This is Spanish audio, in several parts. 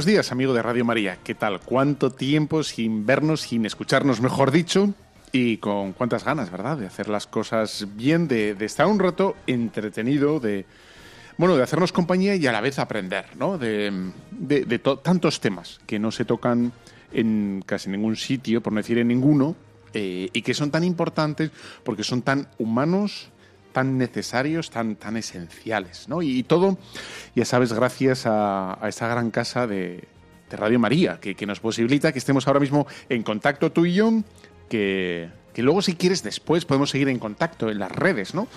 Buenos días, amigo de Radio María. ¿Qué tal? ¿Cuánto tiempo sin vernos, sin escucharnos, mejor dicho? Y con cuántas ganas, ¿verdad? De hacer las cosas bien, de, estar un rato entretenido, de, bueno, de hacernos compañía y a la vez aprender, ¿no? De, de, de tantos temas que no se tocan en casi ningún sitio, por no decir en ninguno, eh, y que son tan importantes porque son tan humanos, tan necesarios, tan, tan esenciales, ¿no? Y, todo, ya sabes, gracias a, a esta gran casa de, de Radio María, que, que, nos posibilita que estemos ahora mismo en contacto tú y yo, que, que luego si quieres después podemos seguir en contacto en las redes, ¿no?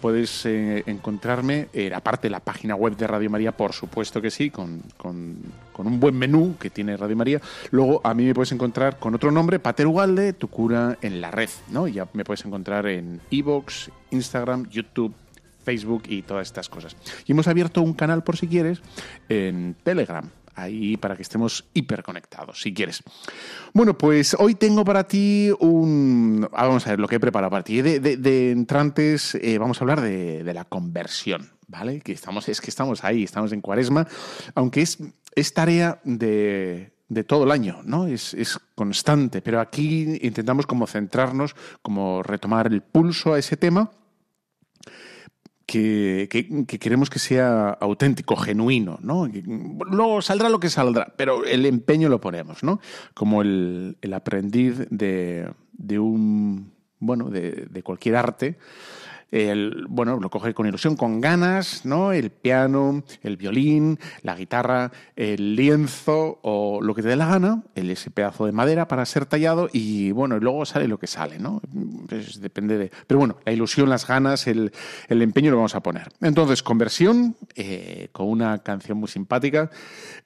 Puedes eh, encontrarme, eh, aparte de la página web de Radio María, por supuesto que sí, con, con, un buen menú que tiene Radio María. Luego a mí me puedes encontrar con otro nombre, Pater Ugalde, tu cura en la red, ¿no? Ya me puedes encontrar en Evox, Instagram, YouTube, Facebook y todas estas cosas. Y hemos abierto un canal, por si quieres, en Telegram ahí para que estemos hiperconectados, si quieres. Bueno, pues hoy tengo para ti un... Ah, vamos a ver lo que he preparado para ti. De, entrantes eh, vamos a hablar de, de, la conversión, ¿vale? Que estamos, es que estamos ahí, estamos en cuaresma, aunque es, es tarea de, de todo el año, ¿no? Es, es, constante, pero aquí intentamos como centrarnos, como retomar el pulso a ese tema que, que, que, queremos que sea auténtico, genuino, ¿no? Luego saldrá lo que saldrá, pero el empeño lo ponemos, ¿no? Como el, el aprendiz de, de, un, bueno, de, de cualquier arte, el, bueno, lo coge con ilusión, con ganas, ¿no? El piano, el violín, la guitarra, el lienzo o lo que te dé la gana, ese pedazo de madera para ser tallado y bueno, luego sale lo que sale, ¿no? Pues depende de... Pero bueno, la ilusión, las ganas, el, el empeño lo vamos a poner. Entonces, conversión eh, con una canción muy simpática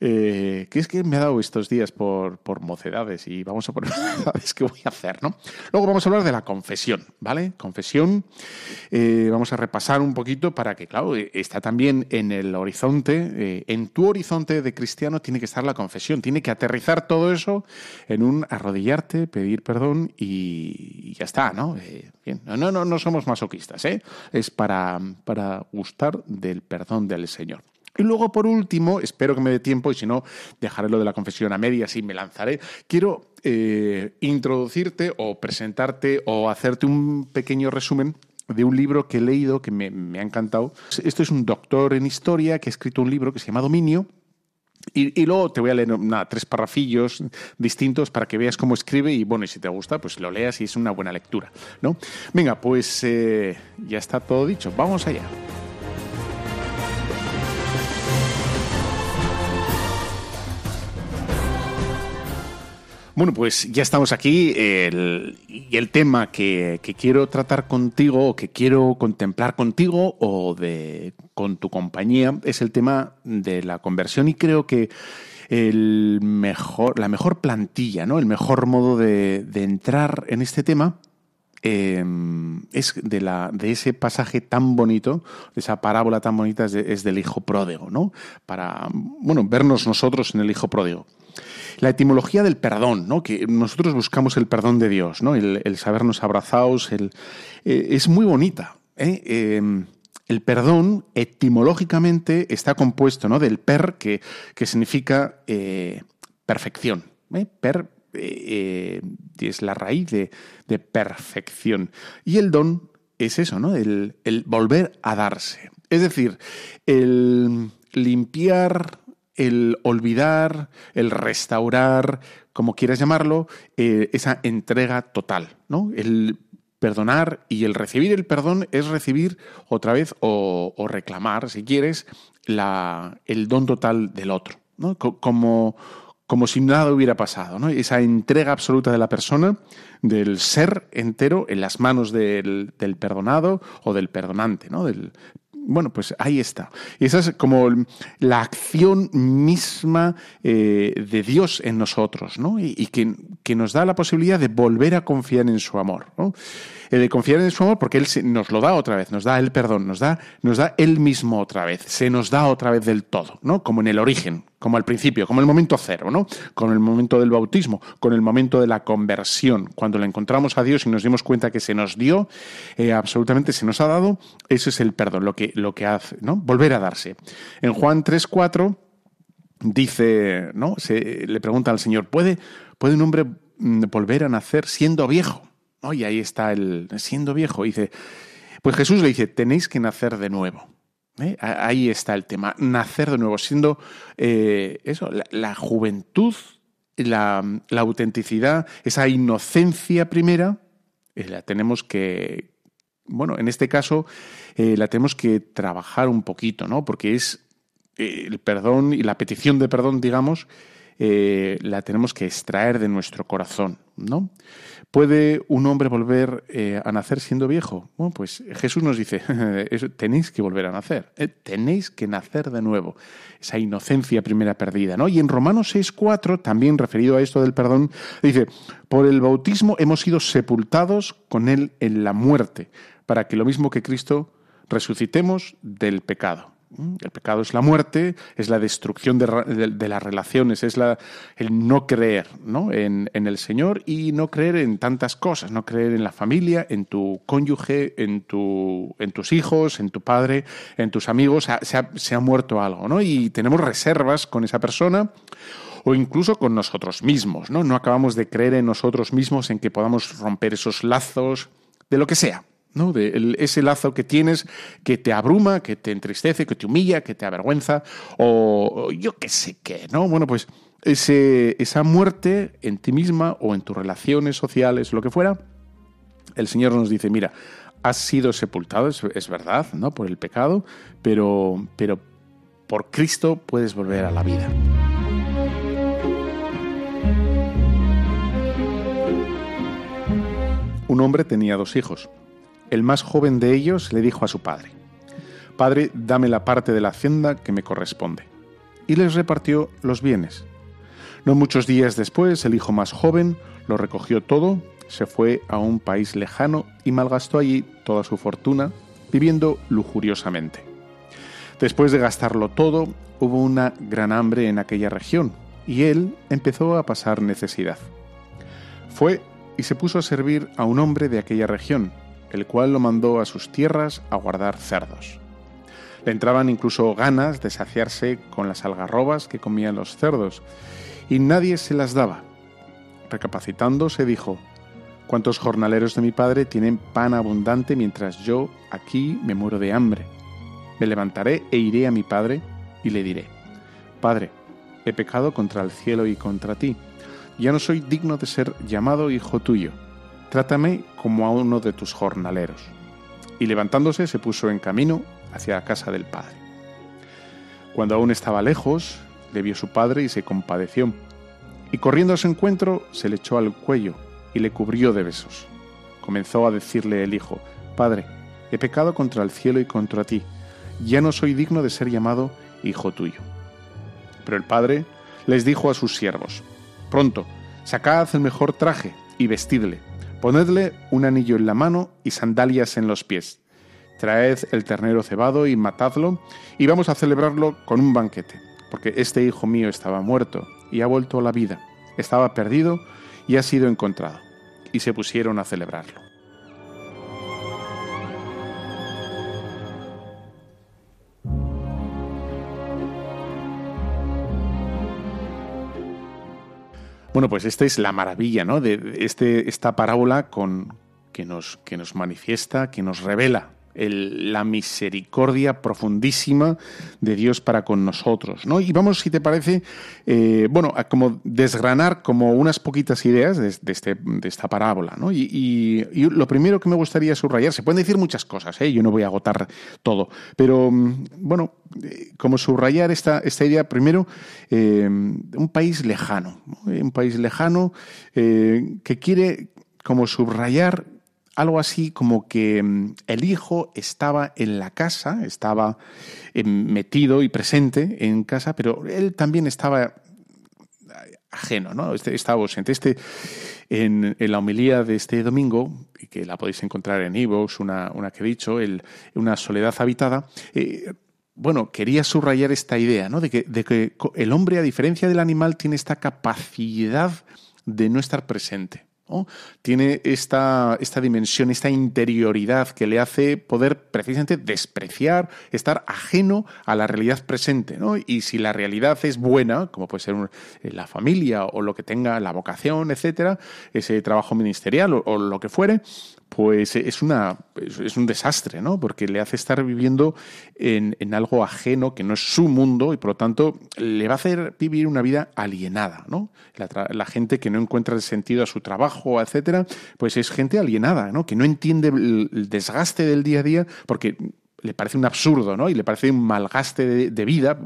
eh, que es que me ha dado estos días por, por mocedades y vamos a poner mocedades que voy a hacer, ¿no? Luego vamos a hablar de la confesión, ¿vale? Confesión... vamos a repasar un poquito para que, claro, está también en el horizonte, eh, en tu horizonte de cristiano tiene que estar la confesión, tiene que aterrizar todo eso en un arrodillarte, pedir perdón y, ya está, ¿no? Eh, no, no, no somos masoquistas, ¿eh? Es para, para gustar del perdón del Señor. Y luego, por último, espero que me dé tiempo y si no, dejaré lo de la confesión a medias y me lanzaré. Quiero eh, introducirte o presentarte o hacerte un pequeño resumen de un libro que he leído que me, me, ha encantado. Esto es un doctor en historia que ha escrito un libro que se llama Dominio. Y, y luego te voy a leer nada, tres parrafillos distintos para que veas cómo escribe y bueno, y si te gusta, pues lo leas y es una buena lectura, ¿no? Venga, pues eh, ya está todo dicho. Vamos allá. Bueno, pues ya estamos aquí el, y el tema que, quiero tratar contigo o que quiero contemplar contigo o de, con tu compañía es el tema de la conversión y creo que el mejor, la mejor plantilla, ¿no? el mejor modo de, de entrar en este tema eh, es de, la, de ese pasaje tan bonito, de esa parábola tan bonita es, de, es del hijo pródigo, ¿no? Para, bueno, vernos nosotros en el hijo pródigo la etimología del perdón, ¿no? que nosotros buscamos el perdón de Dios, ¿no? el, el sabernos abrazados, el, eh, es muy bonita. ¿eh? Eh, el perdón etimológicamente está compuesto ¿no? del per, que, que significa perfección. Per es la raíz de, de, perfección. Y el don es eso, ¿no? el, el volver a darse. Es decir, el limpiar el olvidar, el restaurar, como quieras llamarlo, eh, esa entrega total, ¿no? El perdonar y el recibir el perdón es recibir otra vez o, reclamar, si quieres, la, el don total del otro, ¿no? Como, como si nada hubiera pasado, ¿no? Esa entrega absoluta de la persona, del ser entero en las manos del, del perdonado o del perdonante, ¿no? Del, bueno, pues ahí está. Y esa es como la acción misma eh, de Dios en nosotros, ¿no? Y, que, que, nos da la posibilidad de volver a confiar en su amor, ¿no? Eh, de confiar en su amor porque Él nos lo da otra vez, nos da el perdón, nos da, nos da Él mismo otra vez, se nos da otra vez del todo, ¿no? Como en el origen, como al principio, como el momento cero, ¿no? Con el momento del bautismo, con el momento de la conversión, cuando le encontramos a Dios y nos dimos cuenta que se nos dio, eh, absolutamente se nos ha dado, ese es el perdón, lo que, lo que hace, ¿no? Volver a darse. En Juan 3.4 dice, ¿no? Se, le pregunta al Señor, ¿puede, ¿puede un hombre mm, volver a nacer siendo viejo? Y ahí está el siendo viejo. dice, pues Jesús le dice, tenéis que nacer de nuevo. ¿eh? Ahí está el tema, nacer de nuevo, siendo eh, eso, la, juventud, la, autenticidad, esa inocencia primera, eh, la tenemos que, bueno, en este caso, la tenemos que trabajar un poquito, ¿no? Porque es el perdón y la petición de perdón, digamos, la tenemos que extraer de nuestro corazón, ¿no? ¿Puede un hombre volver eh, a nacer siendo viejo? Bueno, pues Jesús nos dice, tenéis que volver a nacer, eh, tenéis que nacer de nuevo. Esa inocencia primera perdida, ¿no? Y en Romanos 6.4, también referido a esto del perdón, dice, por el bautismo hemos sido sepultados con él en la muerte, para que lo mismo que Cristo resucitemos del pecado. El pecado es la muerte, es la destrucción de, las relaciones, es la, el no creer. En, el Señor y no creer en tantas cosas, no creer en la familia, en tu cónyuge, en, tu, en tus hijos, en tu padre, en tus amigos. Se ha, se ha muerto algo, ¿no? Y tenemos reservas con esa persona o incluso con nosotros mismos, ¿no? No acabamos de creer en nosotros mismos, en que podamos romper esos lazos, de lo que sea. ¿No? De ese lazo que tienes que te abruma, que te entristece, que te humilla, que te avergüenza, o, yo qué sé qué, ¿no? Bueno, pues ese, esa muerte en ti misma o en tus relaciones sociales, lo que fuera, el Señor nos dice, mira, has sido sepultado, es, verdad, ¿no? Por el pecado, pero, pero por Cristo puedes volver a la vida. Un hombre tenía dos hijos. El más joven de ellos le dijo a su padre, Padre, dame la parte de la hacienda que me corresponde. Y les repartió los bienes. No muchos días después, el hijo más joven lo recogió todo, se fue a un país lejano y malgastó allí toda su fortuna, viviendo lujuriosamente. Después de gastarlo todo, hubo una gran hambre en aquella región, y él empezó a pasar necesidad. Fue y se puso a servir a un hombre de aquella región, el cual lo mandó a sus tierras a guardar cerdos. Le entraban incluso ganas de saciarse con las algarrobas que comían los cerdos, y nadie se las daba. Recapacitando, se dijo, ¿Cuántos jornaleros de mi padre tienen pan abundante mientras yo aquí me muero de hambre? Me levantaré e iré a mi padre y le diré, Padre, he pecado contra el cielo y contra ti, ya no soy digno de ser llamado hijo tuyo Trátame como a uno de tus jornaleros. Y levantándose se puso en camino hacia la casa del padre. Cuando aún estaba lejos, le vio su padre y se compadeció, y corriendo a su encuentro se le echó al cuello y le cubrió de besos. Comenzó a decirle el hijo, Padre, he pecado contra el cielo y contra ti, ya no soy digno de ser llamado hijo tuyo. Pero el padre les dijo a sus siervos, Pronto, sacad el mejor traje y vestidle, Ponedle un anillo en la mano y sandalias en los pies. Traed el ternero cebado y matadlo, y vamos a celebrarlo con un banquete, porque este hijo mío estaba muerto y ha vuelto a la vida, estaba perdido y ha sido encontrado. Y se pusieron a celebrarlo. Bueno, pues esta es la maravilla, ¿no? De este, esta parábola con, que, nos, que nos manifiesta, que nos revela la misericordia profundísima de Dios para con nosotros. ¿no? Y vamos, si te parece, eh, bueno, a como desgranar como unas poquitas ideas de, este, de esta parábola. ¿no? Y, lo primero que me gustaría subrayar, se pueden decir muchas cosas, ¿eh? yo no voy a agotar todo, pero mm, bueno, eh, como subrayar esta, esta idea, primero, un país lejano, un país lejano que quiere como subrayar algo así como que mm, el hijo estaba en la casa, estaba em, metido y presente en casa, pero él también estaba ajeno, ¿no? Este, estaba ausente. Este, en, la homilía de este domingo, que la podéis encontrar en Evox, una, una que he dicho, una soledad habitada, eh, bueno, quería subrayar esta idea, ¿no? De que el hombre, a diferencia del animal, tiene esta capacidad de no estar presente. Tiene esta, esta dimensión, esta interioridad que le hace poder precisamente despreciar, estar ajeno a la realidad presente. Y si la realidad es buena, como puede ser eh, la familia o lo que tenga la vocación, etcétera, ese trabajo ministerial o lo que fuere, pues es, una, es un desastre, ¿no? Porque le hace estar viviendo en, algo ajeno que no es su mundo y por lo tanto le va a hacer vivir una vida alienada, ¿no? La, gente que no encuentra el sentido a su trabajo, etcétera, pues es gente alienada, ¿no? Que no entiende el, desgaste del día a día porque le parece un absurdo, ¿no? Y le parece un malgaste de, vida,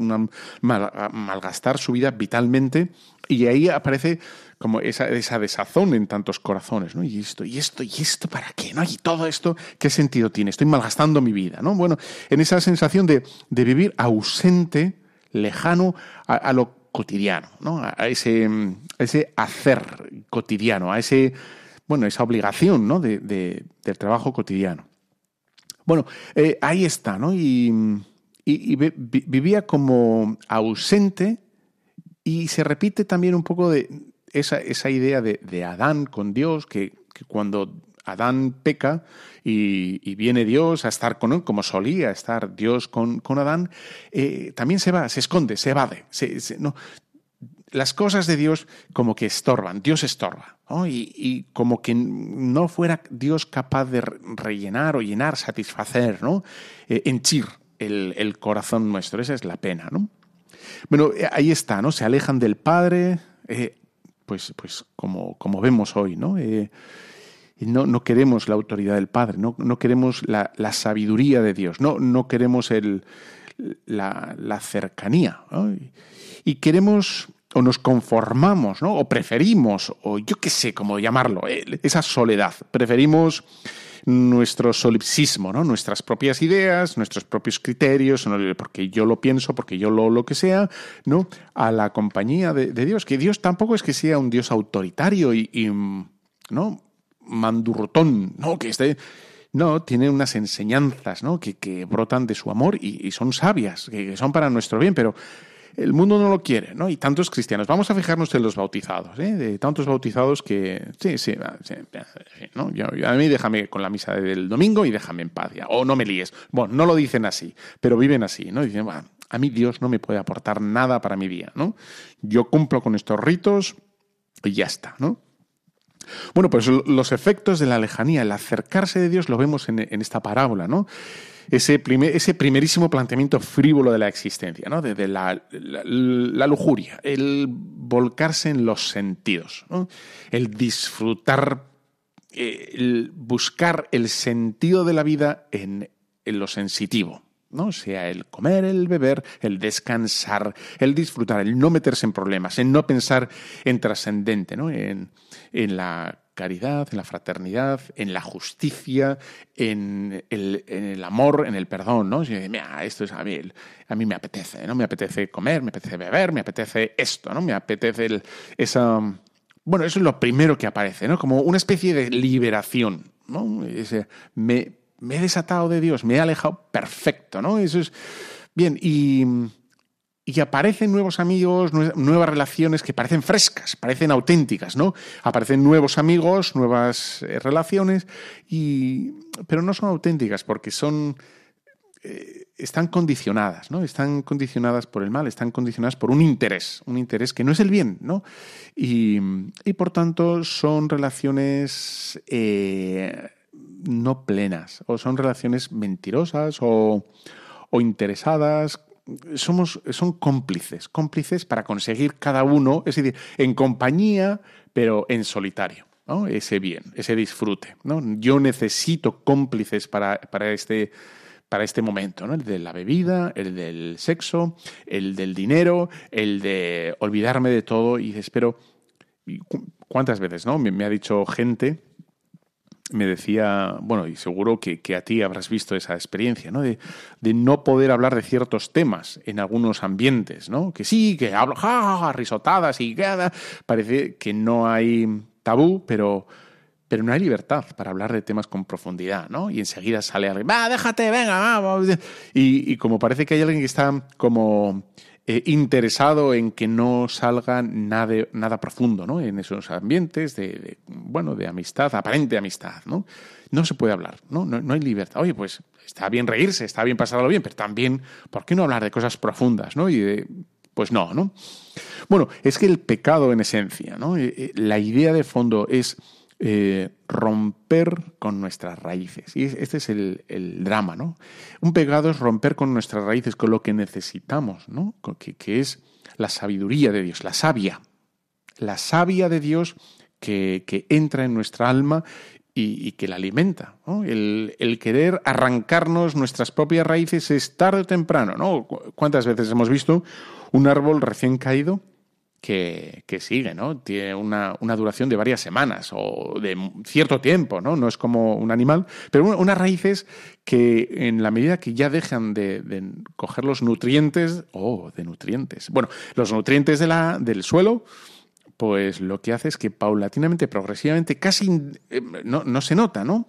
malgastar su vida vitalmente. Y ahí aparece como esa, esa desazón en tantos corazones, ¿no? Y esto, y esto, y esto, ¿para qué? ¿No? Y todo esto, ¿qué sentido tiene? Estoy malgastando mi vida, ¿no? Bueno, en esa sensación de, vivir ausente, lejano a, lo cotidiano, ¿no? A ese, ese hacer cotidiano, a ese, bueno, esa obligación, ¿no? De, del trabajo cotidiano. Bueno, eh, ahí está, ¿no? Y, y vivía como ausente y se repite también un poco de, esa, esa idea de, de, Adán con Dios, que, cuando Adán peca y, viene Dios a estar con él, como solía estar Dios con, con Adán, eh, también se va, se esconde, se evade. no, las cosas de Dios como que estorban, Dios estorba, y, como que no fuera Dios capaz de rellenar o llenar, satisfacer, ¿no? Eh, henchir el, el, corazón nuestro, esa es la pena, ¿no? Bueno, eh, ahí está, ¿no? Se alejan del Padre, pues, pues como, como vemos hoy, ¿no? Eh, no, no, queremos la autoridad del Padre, no, no queremos la, sabiduría de Dios, no, no queremos el, la, cercanía. Y, queremos o nos conformamos, ¿no? o preferimos, o yo qué sé cómo llamarlo, eh, esa soledad. Preferimos nuestro solipsismo, ¿no? nuestras propias ideas, nuestros propios criterios, porque yo lo pienso, porque yo lo, lo que sea, ¿no? a la compañía de, Dios. Que Dios tampoco es que sea un Dios autoritario y, ¿no? mandurrotón, ¿no? que esté... No, tiene unas enseñanzas ¿no? que brotan de su amor y, son sabias, que, son para nuestro bien, pero el mundo no lo quiere, ¿no? Y tantos cristianos. Vamos a fijarnos en los bautizados, ¿eh? De tantos bautizados que... Sí, sí, sí ¿no? a mí déjame con la misa del domingo y déjame en paz ya. O no me líes. Bueno, no lo dicen así, pero viven así, ¿no? Dicen, a mí Dios no me puede aportar nada para mi día, ¿no? Yo cumplo con estos ritos y ya está, ¿no? Bueno, pues los efectos de la lejanía, el acercarse de Dios, lo vemos en esta parábola, ¿no? Ese, ese primerísimo planteamiento frívolo de la existencia, ¿no? de, la, lujuria, el volcarse en los sentidos, el disfrutar, eh, el buscar el sentido de la vida en, lo sensitivo. ¿no? sea el comer, el beber, el descansar, el disfrutar, el no meterse en problemas, en no pensar en trascendente, ¿no? en, en la caridad, en la fraternidad, en la justicia, en el, amor, en el perdón, ¿no? esto es a mí, a mí me apetece, ¿no? Me apetece comer, me apetece beber, me apetece esto, ¿no? Me apetece esa... Bueno, eso es lo primero que aparece, ¿no? Como una especie de liberación, ¿no? me, me he desatado de Dios, me he alejado, perfecto, ¿no? Eso es... Bien, y y aparecen nuevos amigos, nuevas relaciones que parecen frescas, parecen auténticas, ¿no? Aparecen nuevos amigos, nuevas eh, relaciones, y, pero no son auténticas porque son... Eh, están condicionadas, ¿no? Están condicionadas por el mal, están condicionadas por un interés, un interés que no es el bien, ¿no? Y, por tanto son relaciones eh, no plenas, o son relaciones mentirosas o, o interesadas. Somos, son cómplices, cómplices para conseguir cada uno, es decir, en compañía, pero en solitario. ¿no? Ese bien, ese disfrute. ¿no? Yo necesito cómplices para, para este para este momento, ¿no? El de la bebida, el del sexo, el del dinero, el de olvidarme de todo y espero ¿cuántas veces, no? Me, ha dicho gente, me decía, bueno, y seguro que, a ti habrás visto esa experiencia, ¿no? De, no poder hablar de ciertos temas en algunos ambientes, ¿no? Que sí, que hablo, ja, risotadas y cada. Parece que no hay tabú, pero pero no hay libertad para hablar de temas con profundidad, ¿no? Y enseguida sale alguien, va, déjate, venga, vamos. Y, y como parece que hay alguien que está como eh, interesado en que no salga nada, nada profundo, ¿no? En esos ambientes de, bueno, de amistad, aparente amistad, ¿no? No se puede hablar, ¿no? ¿no? No hay libertad. Oye, pues está bien reírse, está bien pasarlo bien, pero también, ¿por qué no hablar de cosas profundas, ¿no? Y de, pues no, ¿no? Bueno, es que el pecado en esencia, ¿no? Eh, eh, la idea de fondo es eh, romper con nuestras raíces. Y este es el, drama, ¿no? Un pecado es romper con nuestras raíces, con lo que necesitamos, ¿no? Que, es la sabiduría de Dios, la savia. La savia de Dios que, entra en nuestra alma y, que la alimenta. El, el, querer arrancarnos nuestras propias raíces es tarde o temprano. ¿no? ¿Cuántas veces hemos visto un árbol recién caído que, sigue, ¿no? Tiene una, duración de varias semanas o de cierto tiempo, ¿no? No es como un animal, pero unas raíces que en la medida que ya dejan de, coger los nutrientes, oh, de nutrientes, bueno, los nutrientes de la, del suelo, pues lo que hace es que paulatinamente, progresivamente, casi eh, no, se nota, ¿no?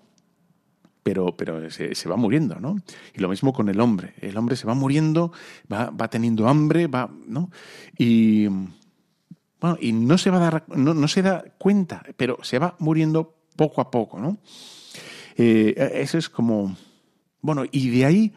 pero, pero se, va muriendo, ¿no? Y lo mismo con el hombre. El hombre se va muriendo, va, va teniendo hambre, va, ¿no? Y, bueno, y no se va a dar, no, se da cuenta, pero se va muriendo poco a poco, ¿no? Eh, eso es como. Bueno, y de ahí,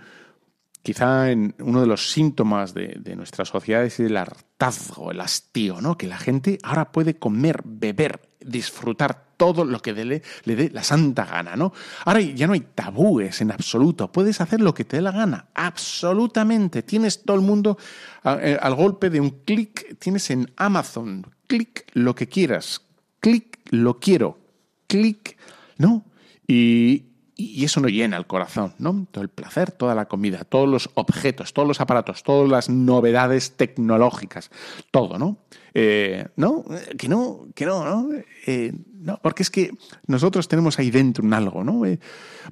quizá en uno de los síntomas de, nuestra sociedad es el hartazgo, el hastío, ¿no? Que la gente ahora puede comer, beber, disfrutar todo lo que le, dé la santa gana, ¿no? Ahora ya no hay tabúes en absoluto, puedes hacer lo que te dé la gana, absolutamente. Tienes todo el mundo eh, al golpe de un clic, tienes en Amazon, clic lo que quieras, clic lo quiero, clic, ¿no? Y, y eso no llena el corazón, ¿no? Todo el placer, toda la comida, todos los objetos, todos los aparatos, todas las novedades tecnológicas, todo, ¿no? Eh, no, que no, que no, ¿no? Eh, no, porque es que nosotros tenemos ahí dentro un algo, ¿no? Eh,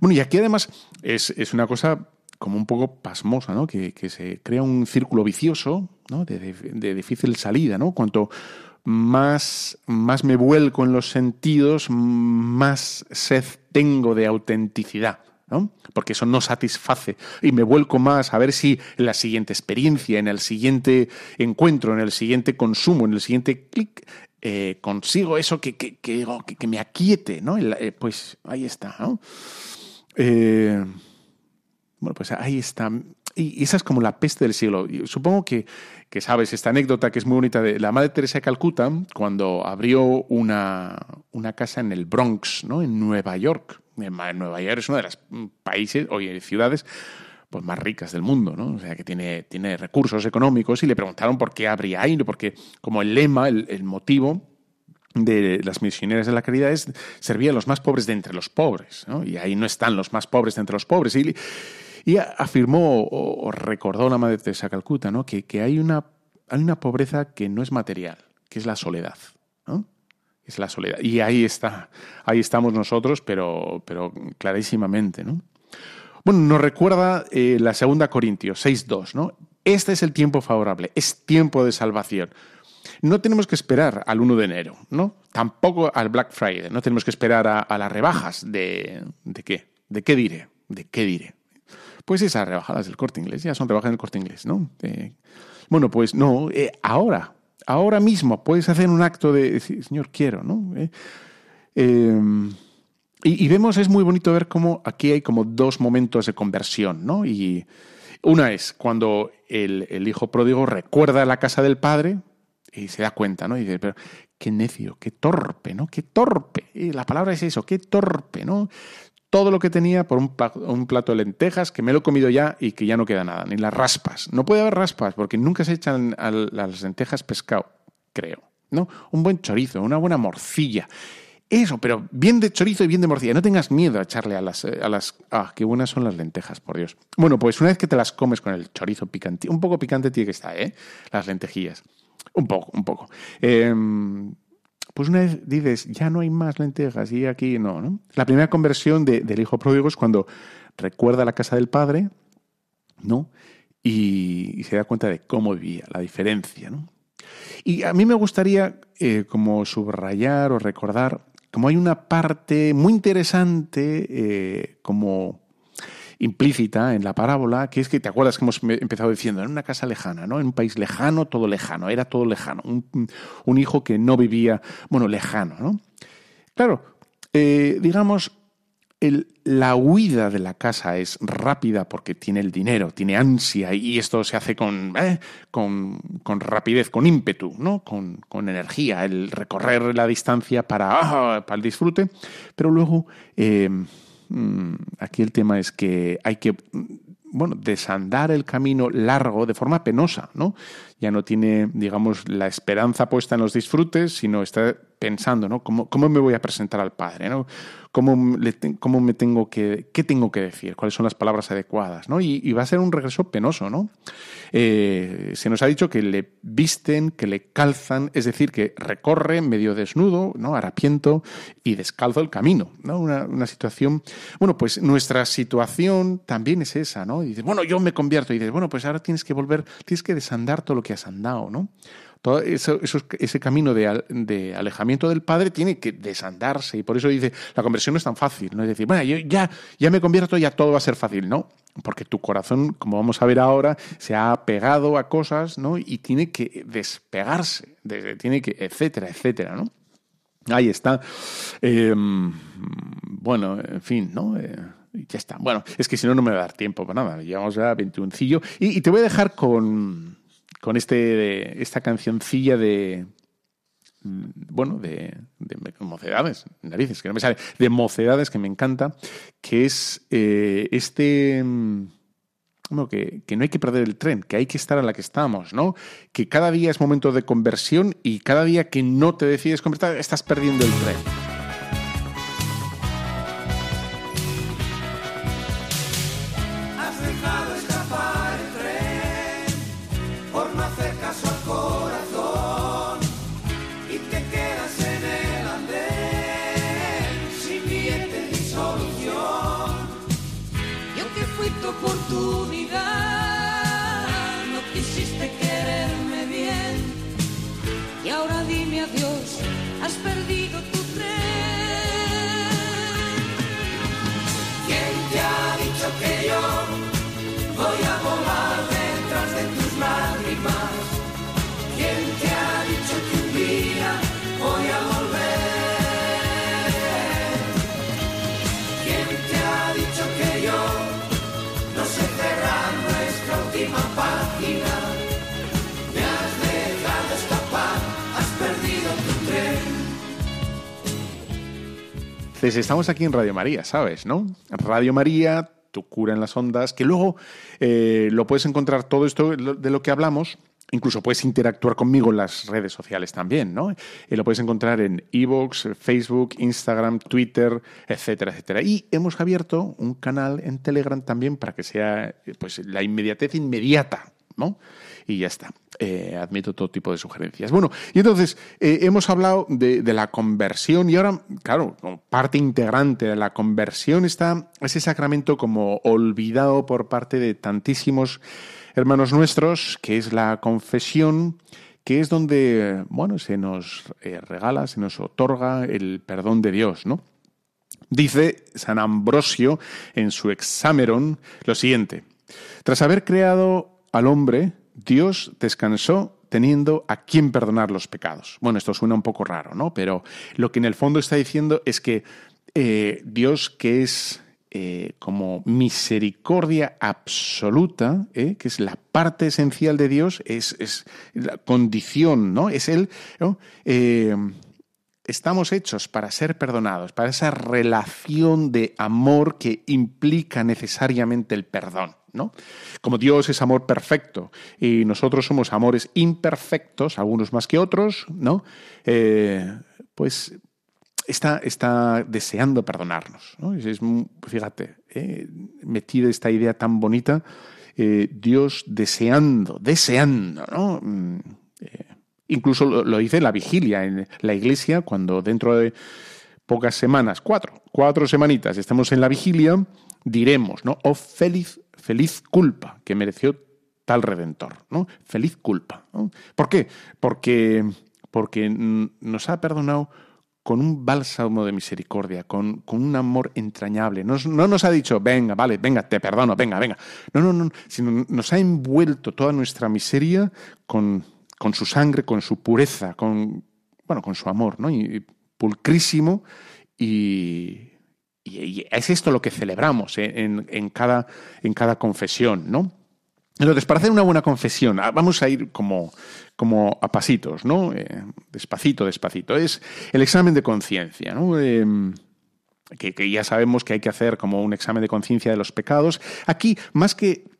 bueno, y aquí además es, una cosa como un poco pasmosa, ¿no? Que, se crea un círculo vicioso, ¿no? De, de, difícil salida, ¿no? Cuanto más, más me vuelco en los sentidos, más sed tengo de autenticidad. ¿no? Porque eso no satisface. Y me vuelco más a ver si en la siguiente experiencia, en el siguiente encuentro, en el siguiente consumo, en el siguiente clic, eh, consigo eso que, que, que, que, me aquiete, ¿no? Eh, pues ahí está, ¿no? Eh, bueno, pues ahí está. Y esa es como la peste del siglo. Supongo que, que sabes esta anécdota que es muy bonita de la Madre Teresa de Calcuta cuando abrió una, una casa en el Bronx, ¿no? en Nueva York. Nueva York es una de las países o ciudades pues, más ricas del mundo, ¿no? O sea, que tiene, tiene recursos económicos y le preguntaron por qué abría ahí, porque como el lema, el, motivo de las misioneras de la caridad es servir a los más pobres de entre los pobres, ¿no? Y ahí no están los más pobres de entre los pobres. Y afirmó o, recordó la Madre Teresa Calcuta ¿no? que, que hay, una, hay una pobreza que no es material, que es la soledad. ¿no? Es la soledad. Y ahí está, ahí estamos nosotros, pero, pero clarísimamente. ¿no? Bueno, nos recuerda eh, la segunda Corintios 6.2, ¿no? Este es el tiempo favorable, es tiempo de salvación. No tenemos que esperar al 1 de enero, ¿no? Tampoco al Black Friday, no tenemos que esperar a, a las rebajas de, de qué, de qué diré, de qué diré pues esas rebajadas del corte inglés, ya son rebajas del corte inglés, ¿no? Eh, bueno, pues no, eh, ahora, ahora mismo puedes hacer un acto de Señor, quiero, ¿no? Eh, em, y, vemos, es muy bonito ver cómo aquí hay como dos momentos de conversión, ¿no? Y una es cuando el, el hijo pródigo recuerda la casa del padre y se da cuenta, ¿no? Y dice, pero qué necio, qué torpe, ¿no? Qué torpe. Y la palabra es eso, qué torpe, ¿no? Todo lo que tenía por un plato, de lentejas que me lo he comido ya y que ya no queda nada, ni las raspas. No puede haber raspas porque nunca se echan a las lentejas pescado, creo. ¿no? Un buen chorizo, una buena morcilla. Eso, pero bien de chorizo y bien de morcilla. No tengas miedo a echarle a las, a las... Ah, qué buenas son las lentejas, por Dios. Bueno, pues una vez que te las comes con el chorizo picante, un poco picante tiene que estar, ¿eh? Las lentejillas. Un poco, un poco. Eh, pues una vez dices, ya no hay más lentejas y aquí no, ¿no? La primera conversión del hijo pródigo es cuando recuerda la casa del padre, ¿no? Y, se da cuenta de cómo vivía, la diferencia, ¿no? Y a mí me gustaría eh, como subrayar o recordar como hay una parte muy interesante eh, como implícita en la parábola, que es que te acuerdas que hemos empezado diciendo, en una casa lejana, ¿no? En un país lejano, todo lejano, era todo lejano. Un, hijo que no vivía, bueno, lejano, ¿no? Claro, eh, digamos, la huida de la casa es rápida porque tiene el dinero, tiene ansia y esto se hace con, eh, con, rapidez, con ímpetu, ¿no? Con, energía, el recorrer la distancia para, ah, para el disfrute, pero luego eh, aquí el tema es que hay que bueno, desandar el camino largo de forma penosa, ¿no? Ya no tiene, digamos, la esperanza puesta en los disfrutes, sino está pensando, ¿no? ¿Cómo, cómo me voy a presentar al Padre, ¿no? ¿Cómo, cómo me tengo que, qué tengo que decir? ¿Cuáles son las palabras adecuadas, ¿no? Y, va a ser un regreso penoso, ¿no? Eh, se nos ha dicho que le visten, que le calzan, es decir, que recorre medio desnudo, ¿no? Harapiento y descalzo el camino, ¿no? Una, una situación... Bueno, pues nuestra situación también es esa, ¿no? Y dices, bueno, yo me convierto. Y dices, bueno, pues ahora tienes que volver, tienes que desandar todo lo que has andado, ¿no? Todo eso, ese camino de, alejamiento del Padre tiene que desandarse. Y por eso dice, la conversión no es tan fácil. No es decir, bueno, yo ya, ya me convierto, ya todo va a ser fácil. No, porque tu corazón, como vamos a ver ahora, se ha pegado a cosas, ¿no? Y tiene que despegarse, tiene que, etcétera, etcétera, ¿no? Ahí está. Em, bueno, en fin, ¿no? Eh, ya está. Bueno, es que si no, no me va a dar tiempo para nada. Llevamos ya 21 y, y te voy a dejar con, con este, esta cancioncilla de, mm, bueno, de, mocedades, narices, que no me sale, de mocedades que me encanta, que es eh, este... Mm, que, que, no hay que perder el tren, que hay que estar a la que estamos, ¿no? Que cada día es momento de conversión y cada día que no te decides convertir, estás perdiendo el tren. Estamos aquí en Radio María, ¿sabes? ¿No? Radio María, tu cura en las ondas, que luego eh, lo puedes encontrar todo esto de lo que hablamos. Incluso puedes interactuar conmigo en las redes sociales también, ¿no? Y lo puedes encontrar en Evox, Facebook, Instagram, Twitter, etcétera, etcétera. Y hemos abierto un canal en Telegram también para que sea pues, la inmediatez inmediata, ¿no? Y ya está. Eh, admito todo tipo de sugerencias. Bueno, y entonces eh, hemos hablado de, la conversión y ahora, claro, parte integrante de la conversión está ese sacramento como olvidado por parte de tantísimos hermanos nuestros, que es la confesión que es donde, bueno, se nos eh, regala, se nos otorga el perdón de Dios, ¿no? Dice San Ambrosio en su Exameron lo siguiente: Tras haber creado al hombre, Dios descansó teniendo a quien perdonar los pecados. Bueno, esto suena un poco raro, ¿no? Pero lo que en el fondo está diciendo es que eh, Dios, que es eh, como misericordia absoluta, ¿eh? que es la parte esencial de Dios, es, la condición, ¿no? Es Él, estamos hechos para ser perdonados, para esa relación de amor que implica necesariamente el perdón. ¿no? Como Dios es amor perfecto y nosotros somos amores imperfectos, algunos más que otros, ¿no? Eh, pues está, deseando perdonarnos. fíjate, eh, metida esta idea tan bonita, eh, Dios deseando, deseando, ¿no? Incluso lo, dice la vigilia en la iglesia, cuando dentro de pocas semanas, cuatro, cuatro semanitas, estamos en la vigilia, diremos, ¿no? Oh, feliz, feliz culpa que mereció tal redentor, ¿no? Feliz culpa. ¿Por qué? Porque, porque nos ha perdonado con un bálsamo de misericordia, con, con un amor entrañable. no nos ha dicho, venga, vale, venga, te perdono, venga, venga. No, no, no, sino nos ha envuelto toda nuestra miseria con, con su sangre, con su pureza, con, bueno, con su amor, ¿no? Y, pulcrísimo y, es esto lo que celebramos ¿eh? en, cada, en cada confesión, ¿no? Entonces, para hacer una buena confesión, ah, vamos a ir como, como a pasitos, ¿no? Eh, despacito, despacito. Es el examen de conciencia, ¿no? Em, que, que, ya sabemos que hay que hacer como un examen de conciencia de los pecados. Aquí, más que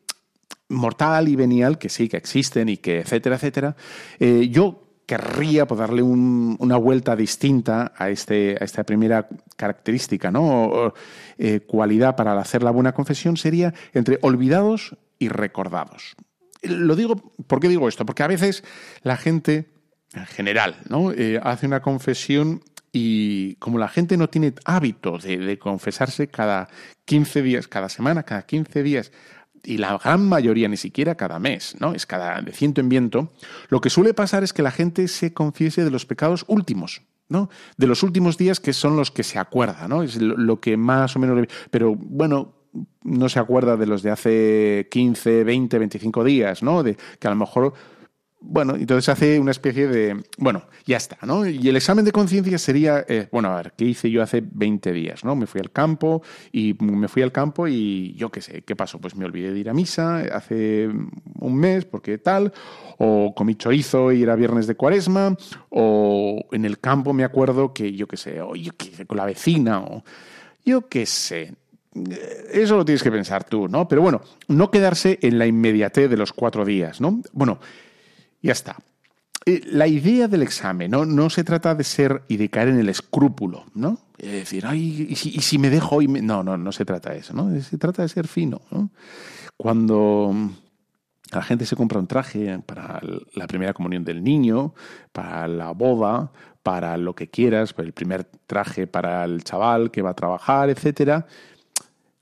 mortal y venial, que sí, que existen y que etcétera, etcétera, eh, yo querría pues, darle una vuelta distinta a, este, a esta primera característica, ¿no? Eh, cualidad para hacer la buena confesión sería entre olvidados y recordados. Lo digo, ¿por qué digo esto? Porque a veces la gente, en general, ¿no? Eh, hace una confesión y como la gente no tiene hábito de, de, confesarse cada 15 días, cada semana, cada 15 días, y la gran mayoría ni siquiera cada mes, ¿no? Es cada de ciento en viento. Lo que suele pasar es que la gente se confiese de los pecados últimos, ¿no? De los últimos días que son los que se acuerda, ¿no? Es lo que más o menos... Pero bueno, no se acuerda de los de hace 15, 20, 25 días, ¿no? De que a lo mejor bueno, entonces hace una especie de, bueno, ya está, ¿no? Y el examen de conciencia sería, eh, bueno, a ver, ¿qué hice yo hace 20 días, ¿no? Me fui al campo y me fui al campo y yo qué sé, ¿qué pasó? Pues me olvidé de ir a misa hace un mes porque tal, o comí chorizo y era viernes de cuaresma, o en el campo me acuerdo que yo qué sé, o yo qué sé, con la vecina, o yo qué sé, eso lo tienes que pensar tú, ¿no? Pero bueno, no quedarse en la inmediatez de los cuatro días, ¿no? Bueno, ya está. Eh, la idea del examen ¿no? no se trata de ser y de caer en el escrúpulo, ¿no? Es decir, ay, ¿y si, me dejo hoy? No, no, no se trata de eso, ¿no? Se trata de ser fino, ¿no? Cuando la gente se compra un traje para la primera comunión del niño, para la boda, para lo que quieras, para el primer traje para el chaval que va a trabajar, etcétera.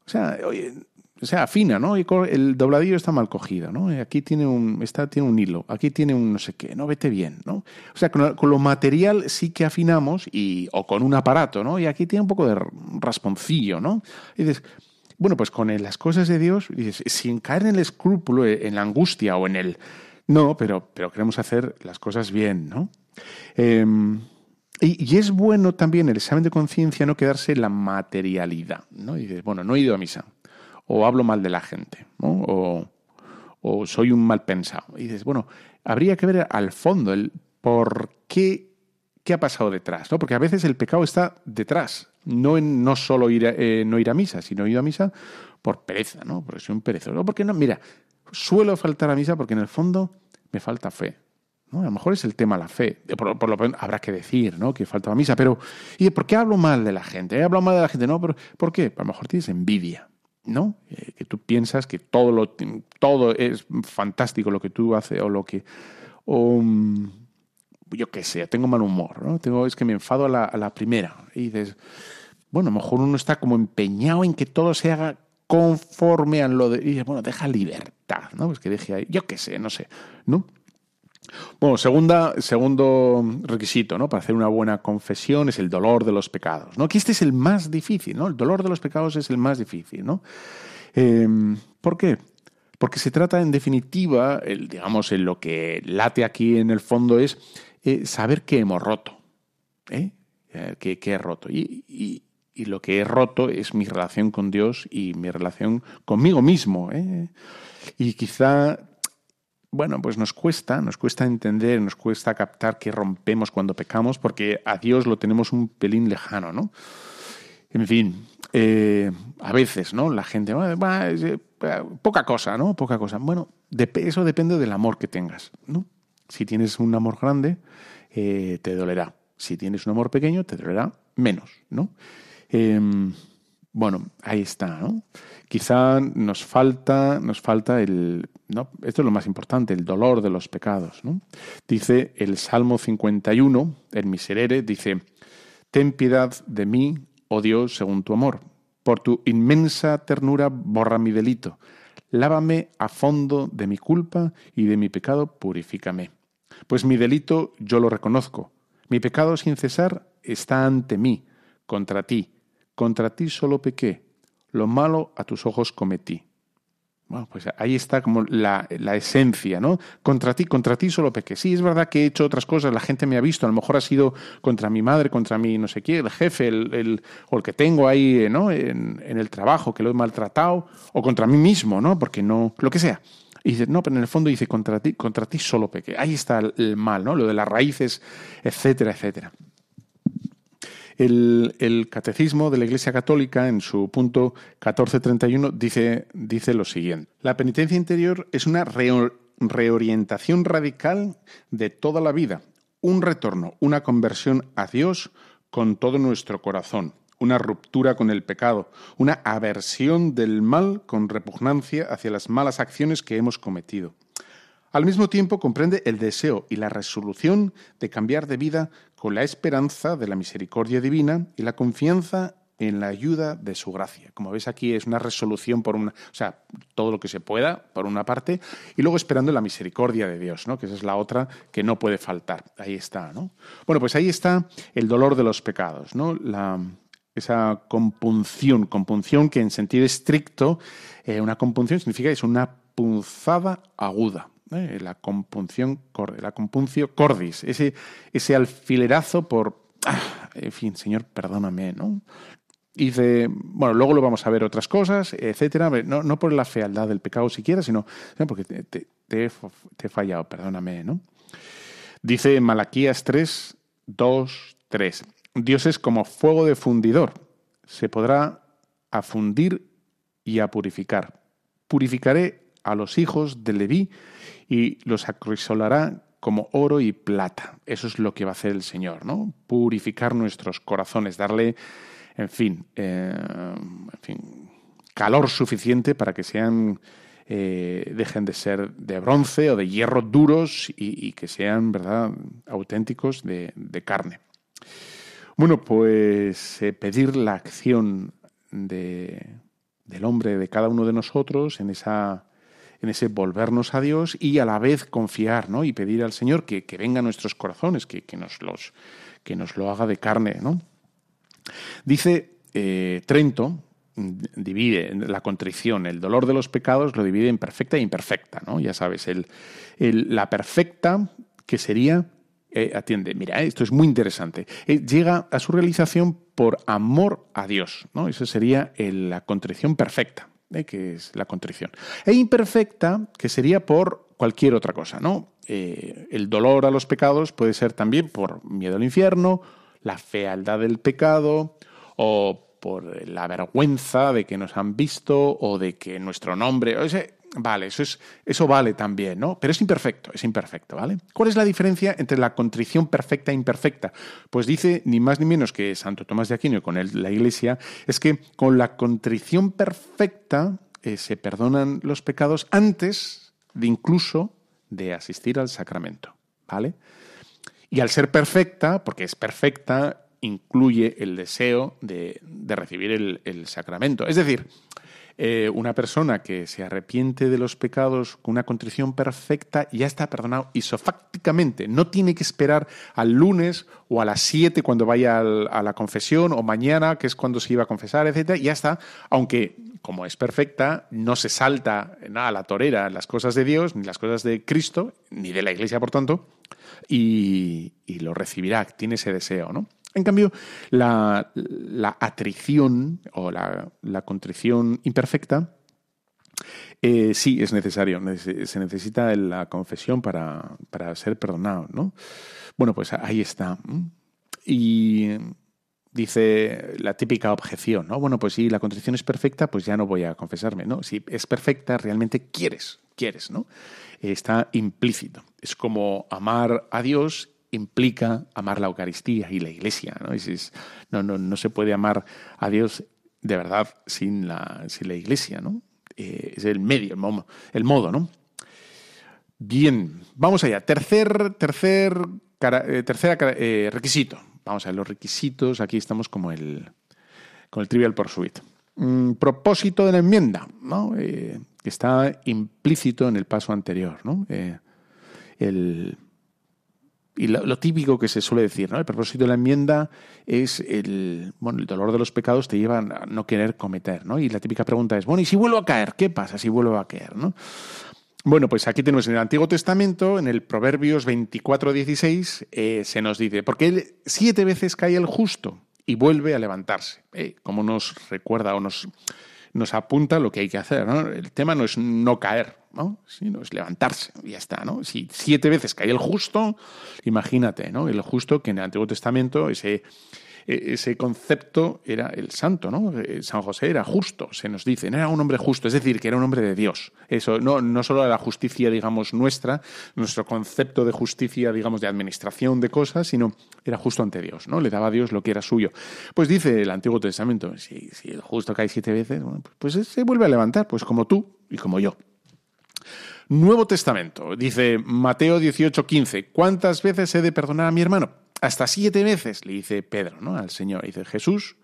O sea, oye, o sea, fina, ¿no? El dobladillo está mal cogido, ¿no? Aquí tiene un, está, tiene un hilo, aquí tiene un no sé qué, ¿no? Vete bien, ¿no? O sea, con, lo material sí que afinamos, y, o con un aparato, ¿no? Y aquí tiene un poco de rasponcillo, ¿no? Y dices, bueno, pues con las cosas de Dios, dices, sin caer en el escrúpulo, en la angustia o en el... No, pero, pero queremos hacer las cosas bien, ¿no? Em, y, y, es bueno también el examen de conciencia no quedarse en la materialidad, ¿no? Y dices, bueno, no he ido a misa o hablo mal de la gente, o, soy un mal pensado. Y dices, bueno, habría que ver al fondo el por qué, qué ha pasado detrás, ¿no? Porque a veces el pecado está detrás, no no solo ir a, eh, no ir a misa, sino ir a misa por pereza, ¿no? Porque soy un perezoso. Porque no, mira, suelo faltar a misa porque en el fondo me falta fe. ¿no? A lo mejor es el tema la fe. Por, lo menos habrá que decir ¿no? que falta a misa. Pero, ¿y por qué hablo mal de la gente? He hablado mal de la gente. No, pero ¿por qué? A lo mejor tienes envidia. ¿No? Eh, que tú piensas que todo, lo, todo es fantástico lo que tú haces o lo que... O, mm, yo qué sé, tengo mal humor, ¿no? Tengo, es que me enfado a la, a la primera. Y dices, bueno, a lo mejor uno está como empeñado en que todo se haga conforme a lo de... Y dices, bueno, deja libertad, ¿no? Pues que deje ahí, yo qué sé, no sé, ¿no? Bueno, segunda, segundo requisito ¿no? para hacer una buena confesión es el dolor de los pecados. ¿no? Que este es el más difícil, ¿no? El dolor de los pecados es el más difícil, ¿no? Em, ¿Por qué? Porque se trata, en definitiva, digamos, en lo que late aquí en el fondo es eh, saber que hemos roto. ¿eh? eh que, he roto. Y, y, lo que he roto es mi relación con Dios y mi relación conmigo mismo. ¿eh? Y quizá bueno, pues nos cuesta, nos cuesta entender, nos cuesta captar que rompemos cuando pecamos, porque a Dios lo tenemos un pelín lejano, ¿no? En fin, eh, a veces, ¿no? La gente, va, eh, poca cosa, ¿no? Poca cosa. Bueno, eso depende del amor que tengas, ¿no? Si tienes un amor grande, eh, te dolerá. Si tienes un amor pequeño, te dolerá menos, ¿no? Bueno, ahí está, ¿no? Quizá nos falta, nos falta el, ¿no? Esto es lo más importante, el dolor de los pecados, ¿no? Dice el Salmo 51, el miserere, dice, Ten piedad de mí, oh Dios, según tu amor. Por tu inmensa ternura borra mi delito. Lávame a fondo de mi culpa y de mi pecado purifícame. Pues mi delito yo lo reconozco. Mi pecado sin cesar está ante mí, contra ti. Contra ti solo pequé. Lo malo a tus ojos cometí. Bueno, pues ahí está como la, esencia, ¿no? Contra ti, contra ti solo pequé. Sí, es verdad que he hecho otras cosas, la gente me ha visto, a lo mejor ha sido contra mi madre, contra mi no sé qué, el jefe, el, o el que tengo ahí, ¿no? En, en, el trabajo, que lo he maltratado, o contra mí mismo, ¿no? Porque no, lo que sea. Y dice, no, pero en el fondo dice, contra ti, contra ti solo pequé. Ahí está el mal, ¿no? Lo de las raíces, etcétera, etcétera. El, Catecismo de la Iglesia Católica, en su punto 1431, dice, lo siguiente. La penitencia interior es una reorientación radical de toda la vida, un retorno, una conversión a Dios con todo nuestro corazón, una ruptura con el pecado, una aversión del mal con repugnancia hacia las malas acciones que hemos cometido. Al mismo tiempo comprende el deseo y la resolución de cambiar de vida con la esperanza de la misericordia divina y la confianza en la ayuda de su gracia. Como ves aquí es una resolución por una, o sea, todo lo que se pueda por una parte y luego esperando la misericordia de Dios, ¿no? Que esa es la otra que no puede faltar. Ahí está, ¿no? Bueno, pues ahí está el dolor de los pecados, ¿no? Esa compunción, compunción que en sentido estricto, eh, una compunción significa que es una punzada aguda. ¿Eh? la compunción, la compuncio cordis, ese, ese alfilerazo por, ah, en fin, Señor, perdóname, ¿no? Y dice, bueno, luego lo vamos a ver otras cosas, etcétera, no, no por la fealdad del pecado siquiera, sino porque te, he, fallado, perdóname, ¿no? Dice Malaquías 3, 2, 3. Dios es como fuego de fundidor, se podrá afundir y a purificar. Purificaré a los hijos de Leví y los acrisolará como oro y plata. Eso es lo que va a hacer el Señor, ¿no? Purificar nuestros corazones, darle, en fin, eh, en fin calor suficiente para que sean, eh, dejen de ser de bronce o de hierro duros y, que sean, ¿verdad?, auténticos de, carne. Bueno, pues eh, pedir la acción de, del hombre, de cada uno de nosotros, en esa en ese volvernos a Dios y a la vez confiar ¿no? y pedir al Señor que, venga a nuestros corazones, que, nos los, que nos lo haga de carne. ¿no? Dice eh, Trento, divide la contrición, el dolor de los pecados lo divide en perfecta e imperfecta, ¿no? Ya sabes, el, la perfecta que sería, eh, atiende, mira, esto es muy interesante, eh, llega a su realización por amor a Dios, ¿no? Esa sería la contrición perfecta que es la contrición. E imperfecta, que sería por cualquier otra cosa, ¿no? Eh, el dolor a los pecados puede ser también por miedo al infierno, la fealdad del pecado, o por la vergüenza de que nos han visto, o de que nuestro nombre. Vale, eso, es, eso vale también, ¿no? Pero es imperfecto, es imperfecto, ¿vale? ¿Cuál es la diferencia entre la contrición perfecta e imperfecta? Pues dice ni más ni menos que Santo Tomás de Aquino y con él la Iglesia, es que con la contrición perfecta eh, se perdonan los pecados antes de incluso de asistir al sacramento, ¿vale? Y al ser perfecta, porque es perfecta, incluye el deseo de, recibir el, el sacramento. Es decir, eh, una persona que se arrepiente de los pecados con una contrición perfecta ya está perdonado isofácticamente. No tiene que esperar al lunes o a las 7 cuando vaya a la confesión o mañana, que es cuando se iba a confesar, etc. Ya está, aunque como es perfecta, no se salta nada a la torera las cosas de Dios, ni las cosas de Cristo, ni de la Iglesia, por tanto, y, y lo recibirá, tiene ese deseo, ¿no? En cambio, la, atrición o la, contrición imperfecta Eh, sí, es necesario. Se necesita la confesión para, para ser perdonado, ¿no? Bueno, pues ahí está. Y dice la típica objeción, ¿no? Bueno, pues si la contrición es perfecta, pues ya no voy a confesarme, ¿no? Si es perfecta, realmente quieres, quieres, ¿no? Está implícito. Es como amar a Dios implica amar la Eucaristía y la Iglesia, ¿no? No, no, se puede amar a Dios de verdad sin la, sin la Iglesia, ¿no? Eh, es el medio, el modo, ¿no? Bien, vamos allá. Tercer, tercer, eh, eh, requisito. Vamos a ver los requisitos. Aquí estamos como el, con el Trivial Pursuit. Mm, propósito de la enmienda, ¿no? que está implícito en el paso anterior, ¿no? el, y lo, típico que se suele decir, ¿no? El propósito de la enmienda es el, bueno, el dolor de los pecados te lleva a no querer cometer, ¿no? Y la típica pregunta es, bueno, ¿y si vuelvo a caer? ¿Qué pasa si vuelvo a caer, no? Bueno, pues aquí tenemos en el Antiguo Testamento, en el Proverbios 24, 16, eh, se nos dice, porque él siete veces cae el justo y vuelve a levantarse, eh, como nos recuerda o nos, nos apunta lo que hay que hacer. ¿no? El tema no es no caer, ¿no? sino es levantarse y ya está. ¿no? Si siete veces cae el justo, imagínate, ¿no? el justo que en el Antiguo Testamento, ese e, ese concepto era el santo, ¿no? Eh, San José era justo, se nos dice, no era un hombre justo, es decir, que era un hombre de Dios. Eso no, no solo la justicia, digamos, nuestra, nuestro concepto de justicia, digamos, de administración de cosas, sino era justo ante Dios, ¿no? Le daba a Dios lo que era suyo. Pues dice el Antiguo Testamento, si, el justo cae siete veces, pues se vuelve a levantar, pues como tú y como yo. Nuevo Testamento, dice Mateo 18:15, ¿cuántas veces he de perdonar a mi hermano? Hasta siete veces, le dice Pedro ¿no? al Señor. Dice, Jesús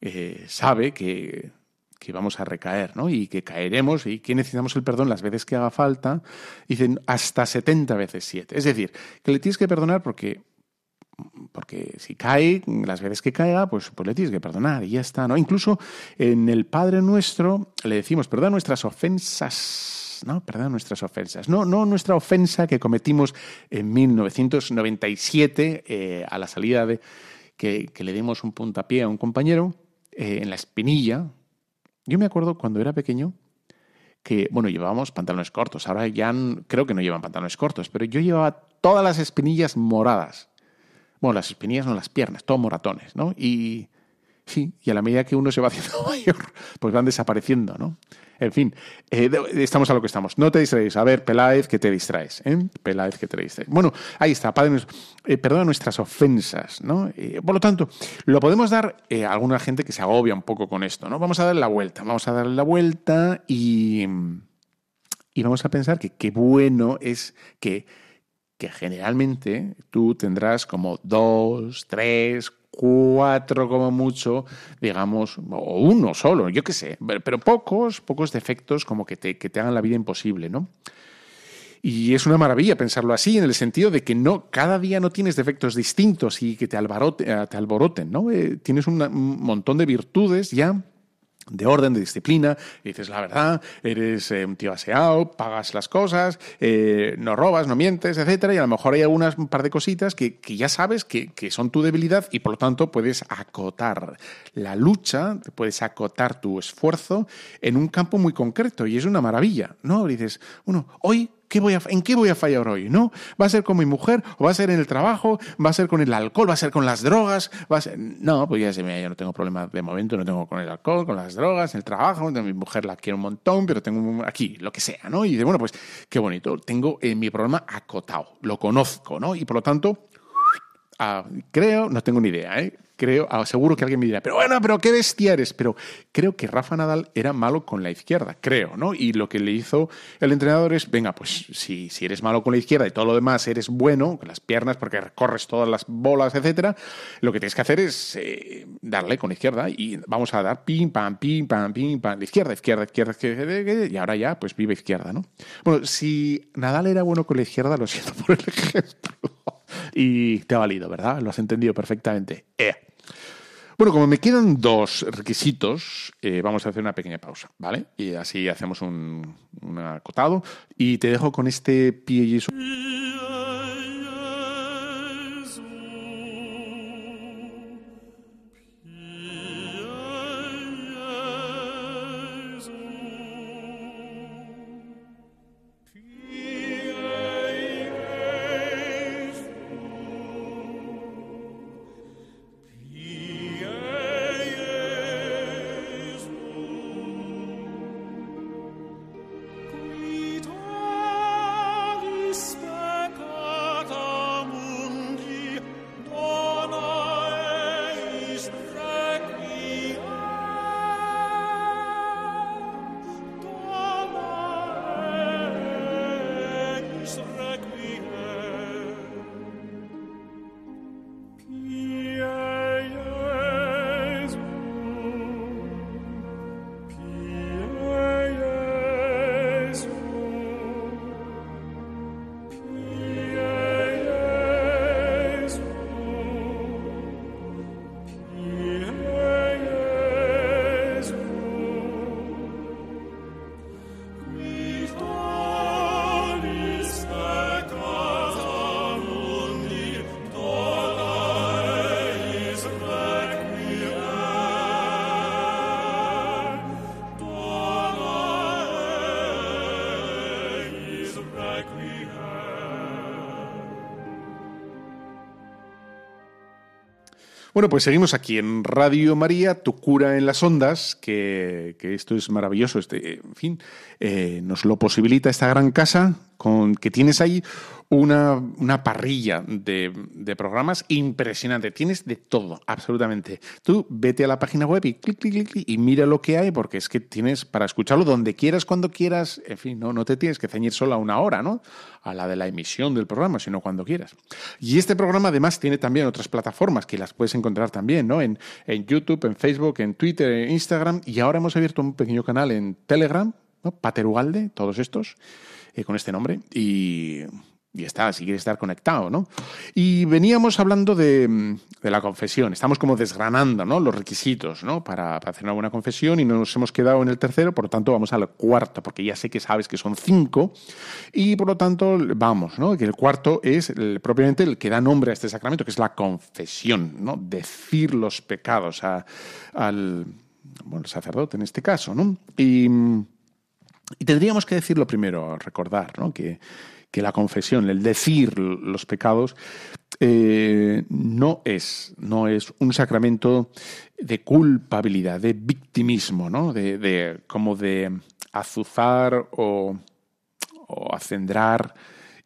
eh, sabe que, que, vamos a recaer ¿no? y que caeremos y que necesitamos el perdón las veces que haga falta. Dicen, hasta 70 veces siete. Es decir, que le tienes que perdonar porque porque si cae, las veces que caiga, pues, pues le tienes que perdonar y ya está, ¿no? Incluso en el Padre Nuestro le decimos, perdona nuestras ofensas ¿no? Perdón nuestras ofensas. No, no nuestra ofensa que cometimos en 1997 eh, a la salida de que, le dimos un puntapié a un compañero eh, en la espinilla. Yo me acuerdo cuando era pequeño que, bueno, llevábamos pantalones cortos. Ahora ya creo que no llevan pantalones cortos, pero yo llevaba todas las espinillas moradas. Bueno, las espinillas no las piernas, todos moratones, ¿no? Y sí, y a la medida que uno se va haciendo mayor, pues van desapareciendo, ¿no? En fin, eh, estamos a lo que estamos. No te distraes. A ver, Peláez, que te distraes. ¿eh? Peláez, que te distraes. Bueno, ahí está. Padre, eh, perdona nuestras ofensas. ¿no? Eh, por lo tanto, lo podemos dar a alguna gente que se agobia un poco con esto. ¿no? Vamos a darle la vuelta. Vamos a darle la vuelta y, y vamos a pensar que qué bueno es que, que generalmente tú tendrás como dos, tres, cuatro como mucho, digamos, o uno solo, yo qué sé, pero pocos, pocos defectos como que te, que te hagan la vida imposible, ¿no? Y es una maravilla pensarlo así, en el sentido de que no, cada día no tienes defectos distintos y que te, te alboroten, ¿no? Eh, tienes un montón de virtudes ya de orden, de disciplina, dices la verdad, eres eh, un tío aseado, pagas las cosas, eh, no robas, no mientes, etcétera, y a lo mejor hay algunas un par de cositas que, ya sabes que, son tu debilidad y por lo tanto puedes acotar la lucha, puedes acotar tu esfuerzo en un campo muy concreto y es una maravilla, ¿no? dices, bueno, hoy ¿En qué voy a fallar hoy? ¿No? ¿Va a ser con mi mujer? ¿O va a ser en el trabajo? ¿Va a ser con el alcohol? ¿Va a ser con las drogas? ¿Va a ser... No, pues ya se me, yo no tengo problemas de momento, no tengo con el alcohol, con las drogas, el trabajo, mi mujer la quiero un montón, pero tengo aquí, lo que sea, ¿no? Y dice, bueno, pues qué bonito, tengo en mi problema acotado, lo conozco, ¿no? Y por lo tanto, ah, creo, no tengo ni idea, ¿eh? creo, ah, seguro que alguien me dirá, pero bueno, pero qué bestia eres. Pero creo que Rafa Nadal era malo con la izquierda, creo, ¿no? Y lo que le hizo el entrenador es, venga, pues si, si eres malo con la izquierda y todo lo demás eres bueno, con las piernas, porque recorres todas las bolas, etcétera, lo que tienes que hacer es eh, darle con la izquierda y vamos a dar pim, pam, pim, pam, pim, pam, izquierda, izquierda, izquierda, izquierda, y ahora ya, pues vive izquierda, ¿no? Bueno, si Nadal era bueno con la izquierda, lo siento por el ejemplo. Y te ha valido, ¿verdad? Lo has entendido perfectamente. Eh. Bueno, como me quedan dos requisitos, eh, vamos a hacer una pequeña pausa, ¿vale? Y así hacemos un, acotado y te dejo con este pie Bueno, pues seguimos aquí en Radio María, tu cura en las ondas, que, esto es maravilloso, este, en fin, eh, nos lo posibilita esta gran casa con que tienes ahí una, una parrilla de, de, programas impresionante. Tienes de todo, absolutamente. Tú vete a la página web y clic, clic, clic, y mira lo que hay, porque es que tienes para escucharlo donde quieras, cuando quieras. En fin, no, no te tienes que ceñir solo a una hora, ¿no? A la de la emisión del programa, sino cuando quieras. Y este programa además tiene también otras plataformas que las puedes encontrar también, ¿no? En, en YouTube, en Facebook, en Twitter, en Instagram. Y ahora hemos abierto un pequeño canal en Telegram, ¿no? Pater Ugalde, todos estos, eh, con este nombre. Y y está, si quieres estar conectado, ¿no? Y veníamos hablando de, la confesión, estamos como desgranando, ¿no? Los requisitos, ¿no? Para, hacer una buena confesión y nos hemos quedado en el tercero, por lo tanto vamos al cuarto, porque ya sé que sabes que son cinco, y por lo tanto vamos, ¿no? Que el cuarto es propiamente el que da nombre a este sacramento, que es la confesión, ¿no? Decir los pecados al bueno, sacerdote en este caso, ¿no? Y, y tendríamos que decirlo primero, recordar, ¿no? Que que la confesión, el decir los pecados, eh, no, es, no es un sacramento de culpabilidad, de victimismo, ¿no? de, como de azuzar o, o acendrar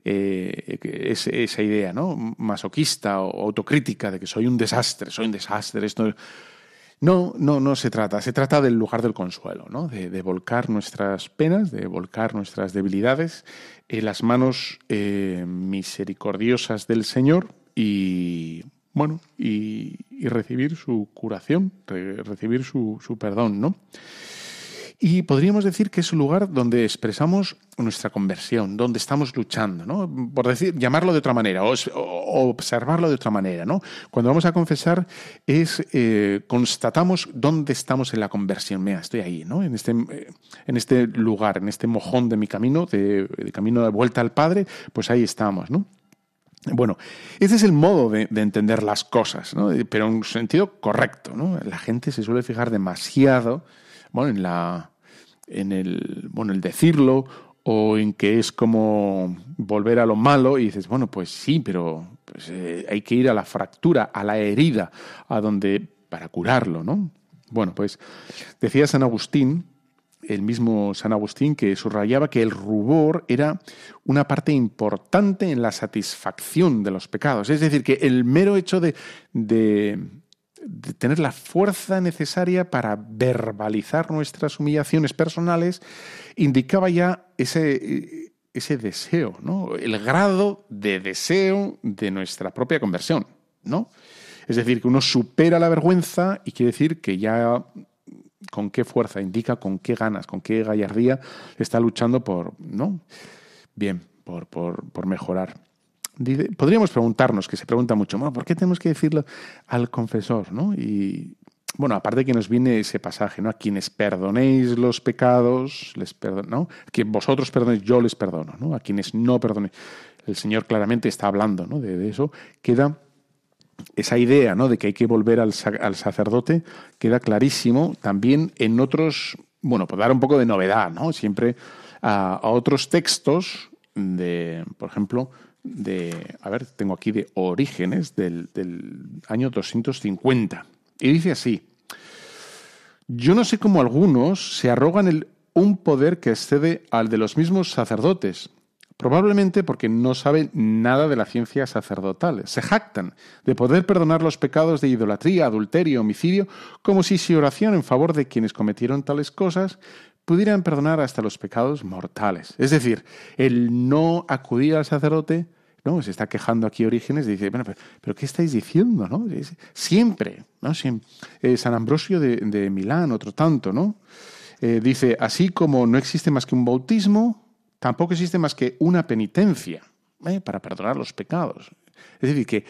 eh, esa idea ¿no? masoquista o autocrítica de que soy un desastre, soy un desastre, esto no, no, no se trata. Se trata del lugar del consuelo, ¿no? de, volcar nuestras penas, de volcar nuestras debilidades en las manos eh, misericordiosas del Señor y, bueno, y, recibir su curación, recibir su, su perdón, ¿no? Y podríamos decir que es un lugar donde expresamos nuestra conversión, donde estamos luchando, ¿no? Por decir, llamarlo de otra manera o, observarlo de otra manera, ¿no? Cuando vamos a confesar es eh, constatamos dónde estamos en la conversión. Mira, estoy ahí, ¿no? En este, en este lugar, en este mojón de mi camino, de, camino de vuelta al Padre, pues ahí estamos, ¿no? Bueno, ese es el modo de, de, entender las cosas, ¿no? pero en un sentido correcto. ¿no? La gente se suele fijar demasiado bueno, en la en el bueno, el decirlo o en que es como volver a lo malo y dices, bueno, pues sí, pero pues, eh, hay que ir a la fractura, a la herida, a donde para curarlo, ¿no? Bueno, pues decía San Agustín, el mismo San Agustín, que subrayaba que el rubor era una parte importante en la satisfacción de los pecados. Es decir, que el mero hecho de, de tener la fuerza necesaria para verbalizar nuestras humillaciones personales, indicaba ya ese, ese deseo, ¿no? el grado de deseo de nuestra propia conversión. ¿no? Es decir, que uno supera la vergüenza y quiere decir que ya con qué fuerza, indica con qué ganas, con qué gallardía está luchando por, ¿no? Bien, por, por, por mejorar podríamos preguntarnos, que se pregunta mucho, ¿por qué tenemos que decirlo al confesor? ¿no? Y bueno, aparte que nos viene ese pasaje, ¿no? A quienes perdonéis los pecados, les perdono, ¿no? Que vosotros perdonéis, yo les perdono, ¿no? A quienes no perdonéis. El Señor claramente está hablando, ¿no? De, eso. Queda esa idea, ¿no? De que hay que volver al, sacerdote, queda clarísimo también en otros, bueno, por dar un poco de novedad, ¿no? Siempre a, a otros textos de, por ejemplo, de, a ver, tengo aquí de Orígenes del, año 250. Y dice así, yo no sé cómo algunos se arrogan el, un poder que excede al de los mismos sacerdotes, probablemente porque no saben nada de la ciencia sacerdotal. Se jactan de poder perdonar los pecados de idolatría, adulterio, homicidio, como si su oración en favor de quienes cometieron tales cosas pudieran perdonar hasta los pecados mortales. Es decir, el no acudir al sacerdote ¿no? Se está quejando aquí Orígenes dice, bueno, pero, ¿qué estáis diciendo? ¿no? Siempre, ¿no? Eh, San Ambrosio de, Milán, otro tanto, ¿no? Eh, dice, así como no existe más que un bautismo, tampoco existe más que una penitencia ¿eh? para perdonar los pecados. Es decir, que,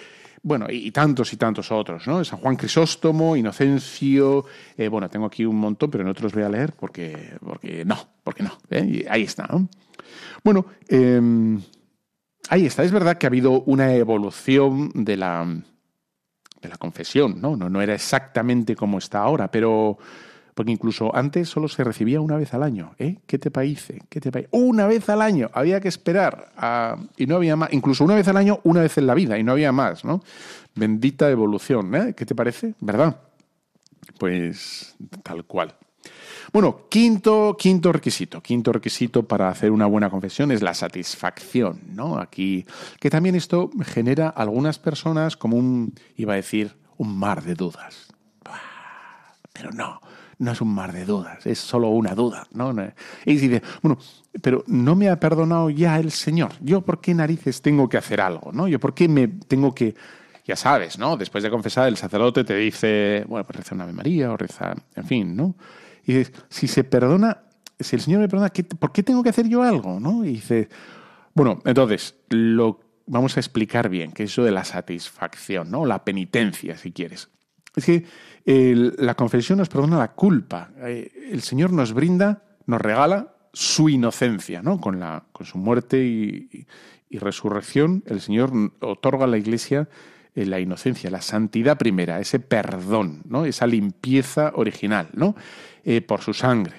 bueno, y, tantos y tantos otros, ¿no? San Juan Crisóstomo, Inocencio, bueno, tengo aquí un montón, pero no te los voy a leer porque, porque no, porque no. ahí está, ¿no? Bueno, em, Ahí está, es verdad que ha habido una evolución de la, de la confesión, ¿no? ¿no? No era exactamente como está ahora, pero Porque incluso antes solo se recibía una vez al año. ¿eh? ¿Qué te parece? ¿Qué te parece? Una vez al año. Había que esperar. y no había más. Incluso una vez al año, una vez en la vida. Y no había más, ¿no? Bendita evolución. ¿eh? ¿Qué te parece? ¿Verdad? Pues tal cual. Bueno, quinto, quinto requisito. Quinto requisito para hacer una buena confesión es la satisfacción, ¿no? Aquí, que también esto genera a algunas personas como un, iba a decir, un mar de dudas. Pero no, no es un mar de dudas, es solo una duda, ¿no? Y dice, bueno, pero no me ha perdonado ya el Señor. ¿Yo por qué narices tengo que hacer algo, no? ¿Yo por qué me tengo que ya sabes, ¿no? Después de confesar, el sacerdote te dice, bueno, pues reza una Ave María o reza, en fin, ¿no? Y dices, si se perdona, si el Señor me perdona, ¿por qué tengo que hacer yo algo? ¿no? Y dice, bueno, entonces, lo vamos a explicar bien, que es eso de la satisfacción, ¿no? La penitencia, si quieres. Es que la confesión nos perdona la culpa. Eh, el Señor nos brinda, nos regala su inocencia, ¿no? Con, la, con su muerte y, resurrección, el Señor otorga a la Iglesia eh, la inocencia, la santidad primera, ese perdón, ¿no? esa limpieza original, ¿no? Eh, por su sangre.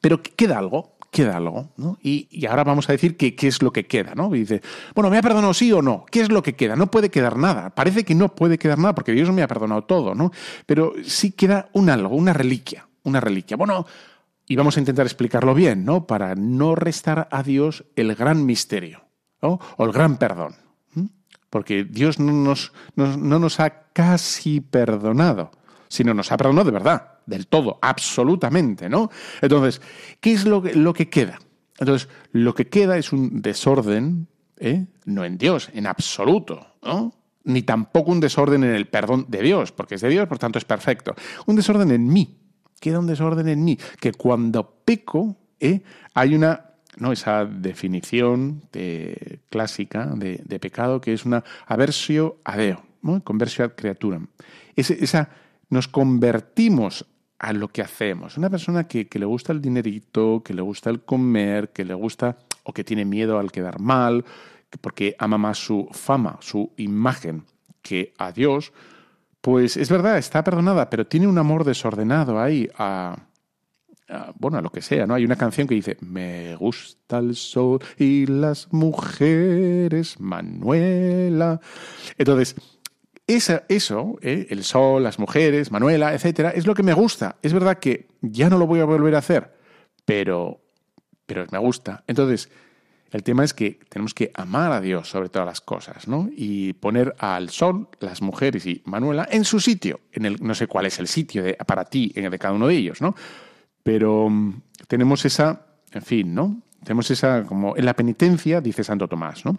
Pero queda algo, queda algo, ¿no? Y, ahora vamos a decir qué es lo que queda, ¿no? Y dice, bueno, ¿me ha perdonado sí o no? ¿Qué es lo que queda? No puede quedar nada. Parece que no puede quedar nada porque Dios me ha perdonado todo, ¿no? Pero sí queda un algo, una reliquia, una reliquia. Bueno, y vamos a intentar explicarlo bien, ¿no? Para no restar a Dios el gran misterio, ¿no? O el gran perdón porque Dios no nos, no, nos ha casi perdonado, sino nos ha perdonado de verdad, del todo, absolutamente, ¿no? Entonces, ¿qué es lo que, queda? Entonces, lo que queda es un desorden, ¿eh? no en Dios, en absoluto, ¿no? Ni tampoco un desorden en el perdón de Dios, porque es de Dios, por tanto es perfecto. Un desorden en mí. Queda un desorden en mí, que cuando peco, ¿eh? hay una ¿no? esa definición clásica de, pecado que es una aversio a Deo, ¿no? conversio ad creatura. esa, nos convertimos a lo que hacemos. Una persona que, le gusta el dinerito, que le gusta el comer, que le gusta o que tiene miedo al quedar mal, porque ama más su fama, su imagen, que a Dios, pues es verdad, está perdonada, pero tiene un amor desordenado ahí a, bueno, a lo que sea, ¿no? Hay una canción que dice, me gusta el sol y las mujeres, Manuela. Entonces, eso, ¿eh? el sol, las mujeres, Manuela, etcétera, es lo que me gusta. Es verdad que ya no lo voy a volver a hacer, pero, pero me gusta. Entonces, el tema es que tenemos que amar a Dios sobre todas las cosas, ¿no? Y poner al sol, las mujeres y Manuela en su sitio. En el, no sé cuál es el sitio de, para ti de cada uno de ellos, ¿no? Pero mm, tenemos esa, en fin, ¿no? Tenemos esa, como en la penitencia, dice Santo Tomás, ¿no?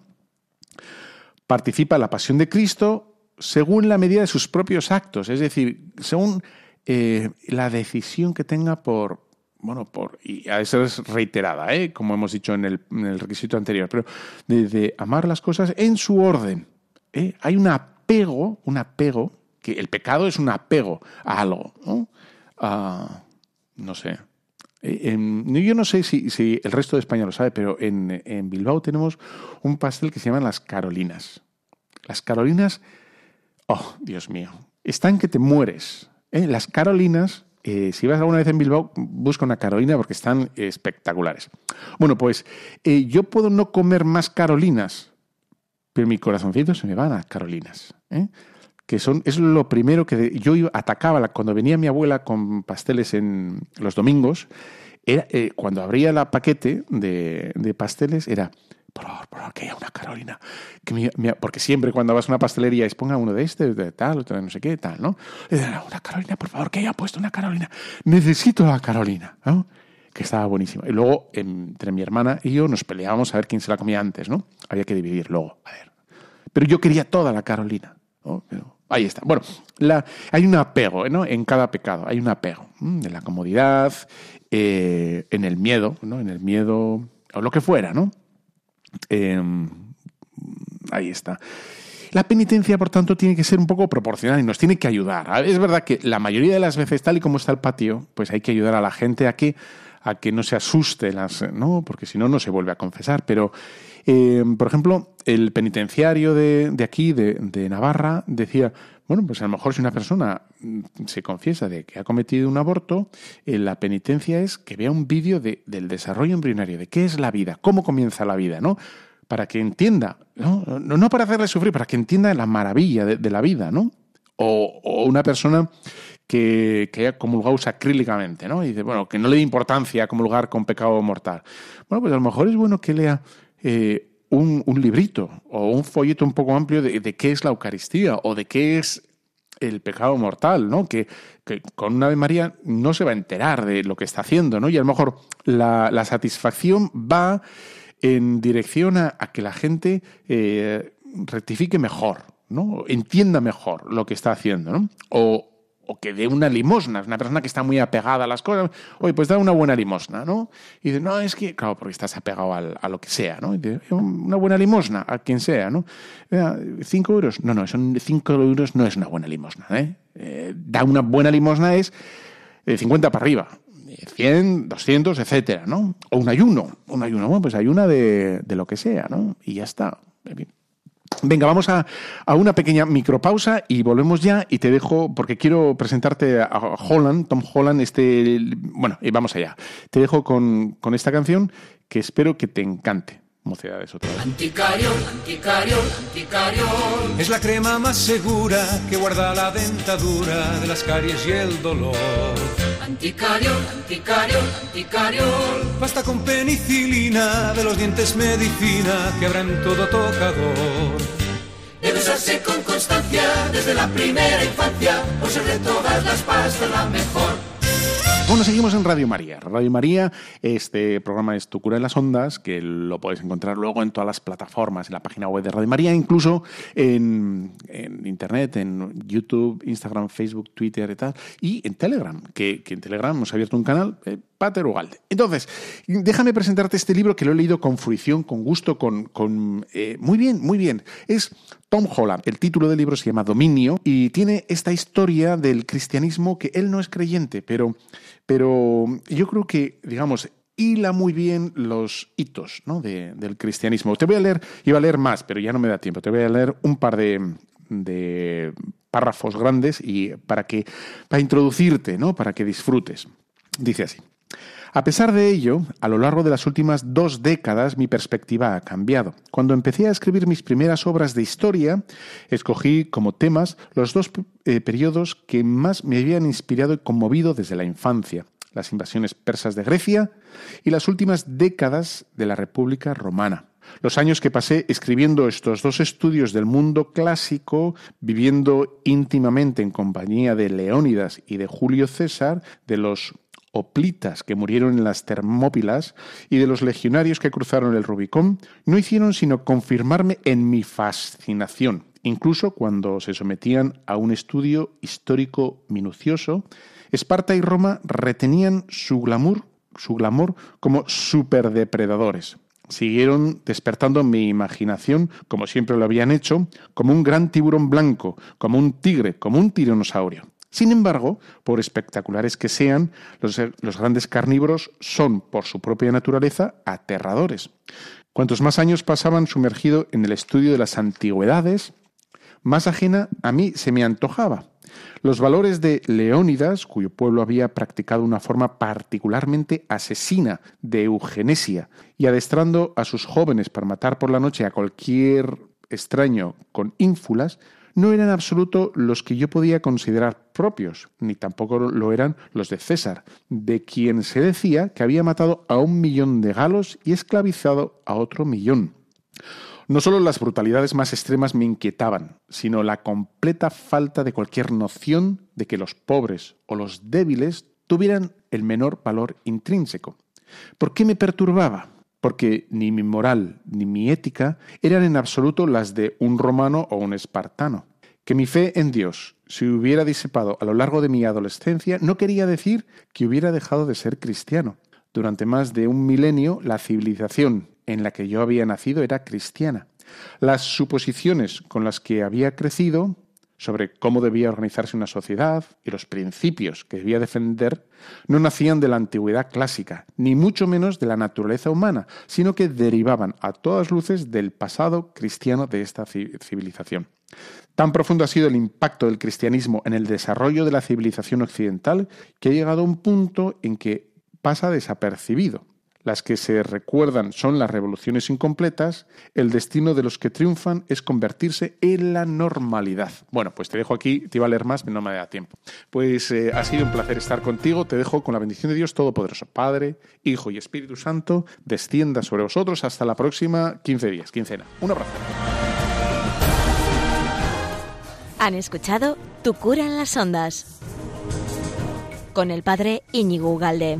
Participa en la pasión de Cristo según la medida de sus propios actos, es decir, según eh, la decisión que tenga por, bueno, por, y a eso es reiterada, ¿eh? como hemos dicho en el, requisito anterior, pero de, amar las cosas en su orden. ¿eh? Hay un apego, un apego, que el pecado es un apego a algo, ¿no? Sé. Eh, yo no sé si, el resto de España lo sabe, pero en, Bilbao tenemos un pastel que se llama las Carolinas. Las Carolinas, oh, Dios mío, están que te mueres. ¿eh? Las Carolinas, eh, si vas alguna vez en Bilbao, busca una Carolina porque están espectaculares. Bueno, pues yo puedo no comer más Carolinas, pero mi corazoncito se me van a Carolinas que son, es lo primero que yo atacaba cuando venía mi abuela con pasteles en los domingos, era, eh, cuando abría la paquete de, pasteles era, por favor, por favor, que haya una Carolina. Que porque siempre cuando vas a una pastelería es ponga uno de este, de tal, otro de no sé qué, tal, ¿no? Una Carolina, por favor, que haya puesto una Carolina. Necesito la Carolina, ¿no? Que estaba buenísima. Y luego, entre mi hermana y yo, nos peleábamos a ver quién se la comía antes, ¿no? Había que dividir luego, a ver. Pero yo quería toda la Carolina. Ahí está. Bueno, hay un apego ¿no? en cada pecado, hay un apego en la comodidad, eh, en el miedo, ¿no? en el miedo o lo que fuera, ¿no? Em, ahí está. La penitencia, por tanto, tiene que ser un poco proporcional y nos tiene que ayudar. Es verdad que la mayoría de las veces, tal y como está el patio, pues hay que ayudar a la gente a que a que no se asuste, las, ¿no? porque si no, no se vuelve a confesar. Pero, eh, por ejemplo, el penitenciario de, aquí, de, Navarra, decía, bueno, pues a lo mejor si una persona mm, se confiesa de que ha cometido un aborto, eh, la penitencia es que vea un vídeo de, del desarrollo embrionario, de qué es la vida, cómo comienza la vida, ¿no? Para que entienda, no, no, para hacerle sufrir, para que entienda la maravilla de, la vida, ¿no? O, una persona que, haya comulgado sacrílicamente, ¿no? Y dice, bueno, que no le dé importancia comulgar con pecado mortal. Bueno, pues a lo mejor es bueno que lea eh, un, un, librito o un folleto un poco amplio de, de, qué es la Eucaristía o de qué es el pecado mortal, ¿no? Que, que, con una Ave María no se va a enterar de lo que está haciendo, ¿no? Y a lo mejor la, la satisfacción va en dirección a, a que la gente eh, rectifique mejor, ¿no? Entienda mejor lo que está haciendo, ¿no? O que dé una limosna, una persona que está muy apegada a las cosas, oye, pues da una buena limosna, ¿no? Y dice, no, es que, claro, porque estás apegado al, a lo que sea, ¿no? Y dice, una buena limosna a quien sea, ¿no? ¿Cinco euros? No, no, son cinco euros no es una buena limosna, ¿eh? eh da una buena limosna es de 50 para arriba. 100, 200, etcétera, ¿no? O un ayuno, un ayuno, bueno, pues ayuna de, de lo que sea, ¿no? Y ya está. Venga, vamos a, a, una pequeña micropausa y volvemos ya y te dejo, porque quiero presentarte a Holland, Tom Holland, este, bueno, y vamos allá. Te dejo con, con esta canción que espero que te encante. Mocedades otra vez. Anticariol, anticariol, anticariol. Es la crema más segura que guarda la dentadura de las caries y el dolor. Anticariol, anticariol, anticariol. Basta con penicilina, de los dientes medicina, que habrá en todo tocador. Debe usarse con constancia desde la primera infancia, por ser de todas las pastas la mejor. Bueno, seguimos en Radio María. Radio María, este programa es Tu cura en las ondas, que lo puedes encontrar luego en todas las plataformas, en la página web de Radio María, incluso en, Internet, en YouTube, Instagram, Facebook, Twitter y tal, y en Telegram, que, en Telegram hemos abierto un canal, eh, Pater Ugalde. Entonces, déjame presentarte este libro que lo he leído con fruición, con gusto, con... con eh, muy bien, muy bien. Es Tom Holland. El título del libro se llama Dominio y tiene esta historia del cristianismo que él no es creyente, pero pero yo creo que, digamos, hila muy bien los hitos ¿no? de, del cristianismo. Te voy a leer, iba a leer más, pero ya no me da tiempo. Te voy a leer un par de, de párrafos grandes y para que para introducirte, ¿no? Para que disfrutes. Dice así: a pesar de ello, a lo largo de las últimas dos décadas mi perspectiva ha cambiado. Cuando empecé a escribir mis primeras obras de historia, escogí como temas los dos eh, periodos que más me habían inspirado y conmovido desde la infancia, las invasiones persas de Grecia y las últimas décadas de la República Romana. Los años que pasé escribiendo estos dos estudios del mundo clásico, viviendo íntimamente en compañía de Leónidas y de Julio César, de los oplitas que murieron en las Termópilas y de los legionarios que cruzaron el Rubicón, no hicieron sino confirmarme en mi fascinación, incluso cuando se sometían a un estudio histórico minucioso, Esparta y Roma retenían su glamour, su glamour como superdepredadores. Siguieron despertando mi imaginación, como siempre lo habían hecho, como un gran tiburón blanco, como un tigre, como un tiranosaurio. Sin embargo, por espectaculares que sean, los, grandes carnívoros son, por su propia naturaleza, aterradores. Cuantos más años pasaban sumergido en el estudio de las antigüedades, más ajena a mí se me antojaba. Los valores de Leónidas, cuyo pueblo había practicado una forma particularmente asesina de eugenesia y adestrando a sus jóvenes para matar por la noche a cualquier extraño con ínfulas, no eran absoluto los que yo podía considerar propios, ni tampoco lo eran los de César, de quien se decía que había matado a un millón de galos y esclavizado a otro millón. No solo las brutalidades más extremas me inquietaban, sino la completa falta de cualquier noción de que los pobres o los débiles tuvieran el menor valor intrínseco. ¿Por qué me perturbaba? Porque ni mi moral ni mi ética eran en absoluto las de un romano o un espartano. Que mi fe en Dios se hubiera disipado a lo largo de mi adolescencia no quería decir que hubiera dejado de ser cristiano. Durante más de un milenio la civilización en la que yo había nacido era cristiana. Las suposiciones con las que había crecido sobre cómo debía organizarse una sociedad y los principios que debía defender no nacían de la antigüedad clásica, ni mucho menos de la naturaleza humana, sino que derivaban a todas luces del pasado cristiano de esta civilización. Tan profundo ha sido el impacto del cristianismo en el desarrollo de la civilización occidental que ha llegado a un punto en que pasa desapercibido. Las que se recuerdan son las revoluciones incompletas, el destino de los que triunfan es convertirse en la normalidad. Bueno, pues te dejo aquí, te iba a leer más, pero no me da tiempo. Pues eh, ha sido un placer estar contigo, te dejo con la bendición de Dios Todopoderoso, Padre, Hijo y Espíritu Santo, descienda sobre vosotros hasta la próxima 15 días, quincena. Un abrazo. Han escuchado Tu cura en las ondas con el padre Íñigo Ugalde.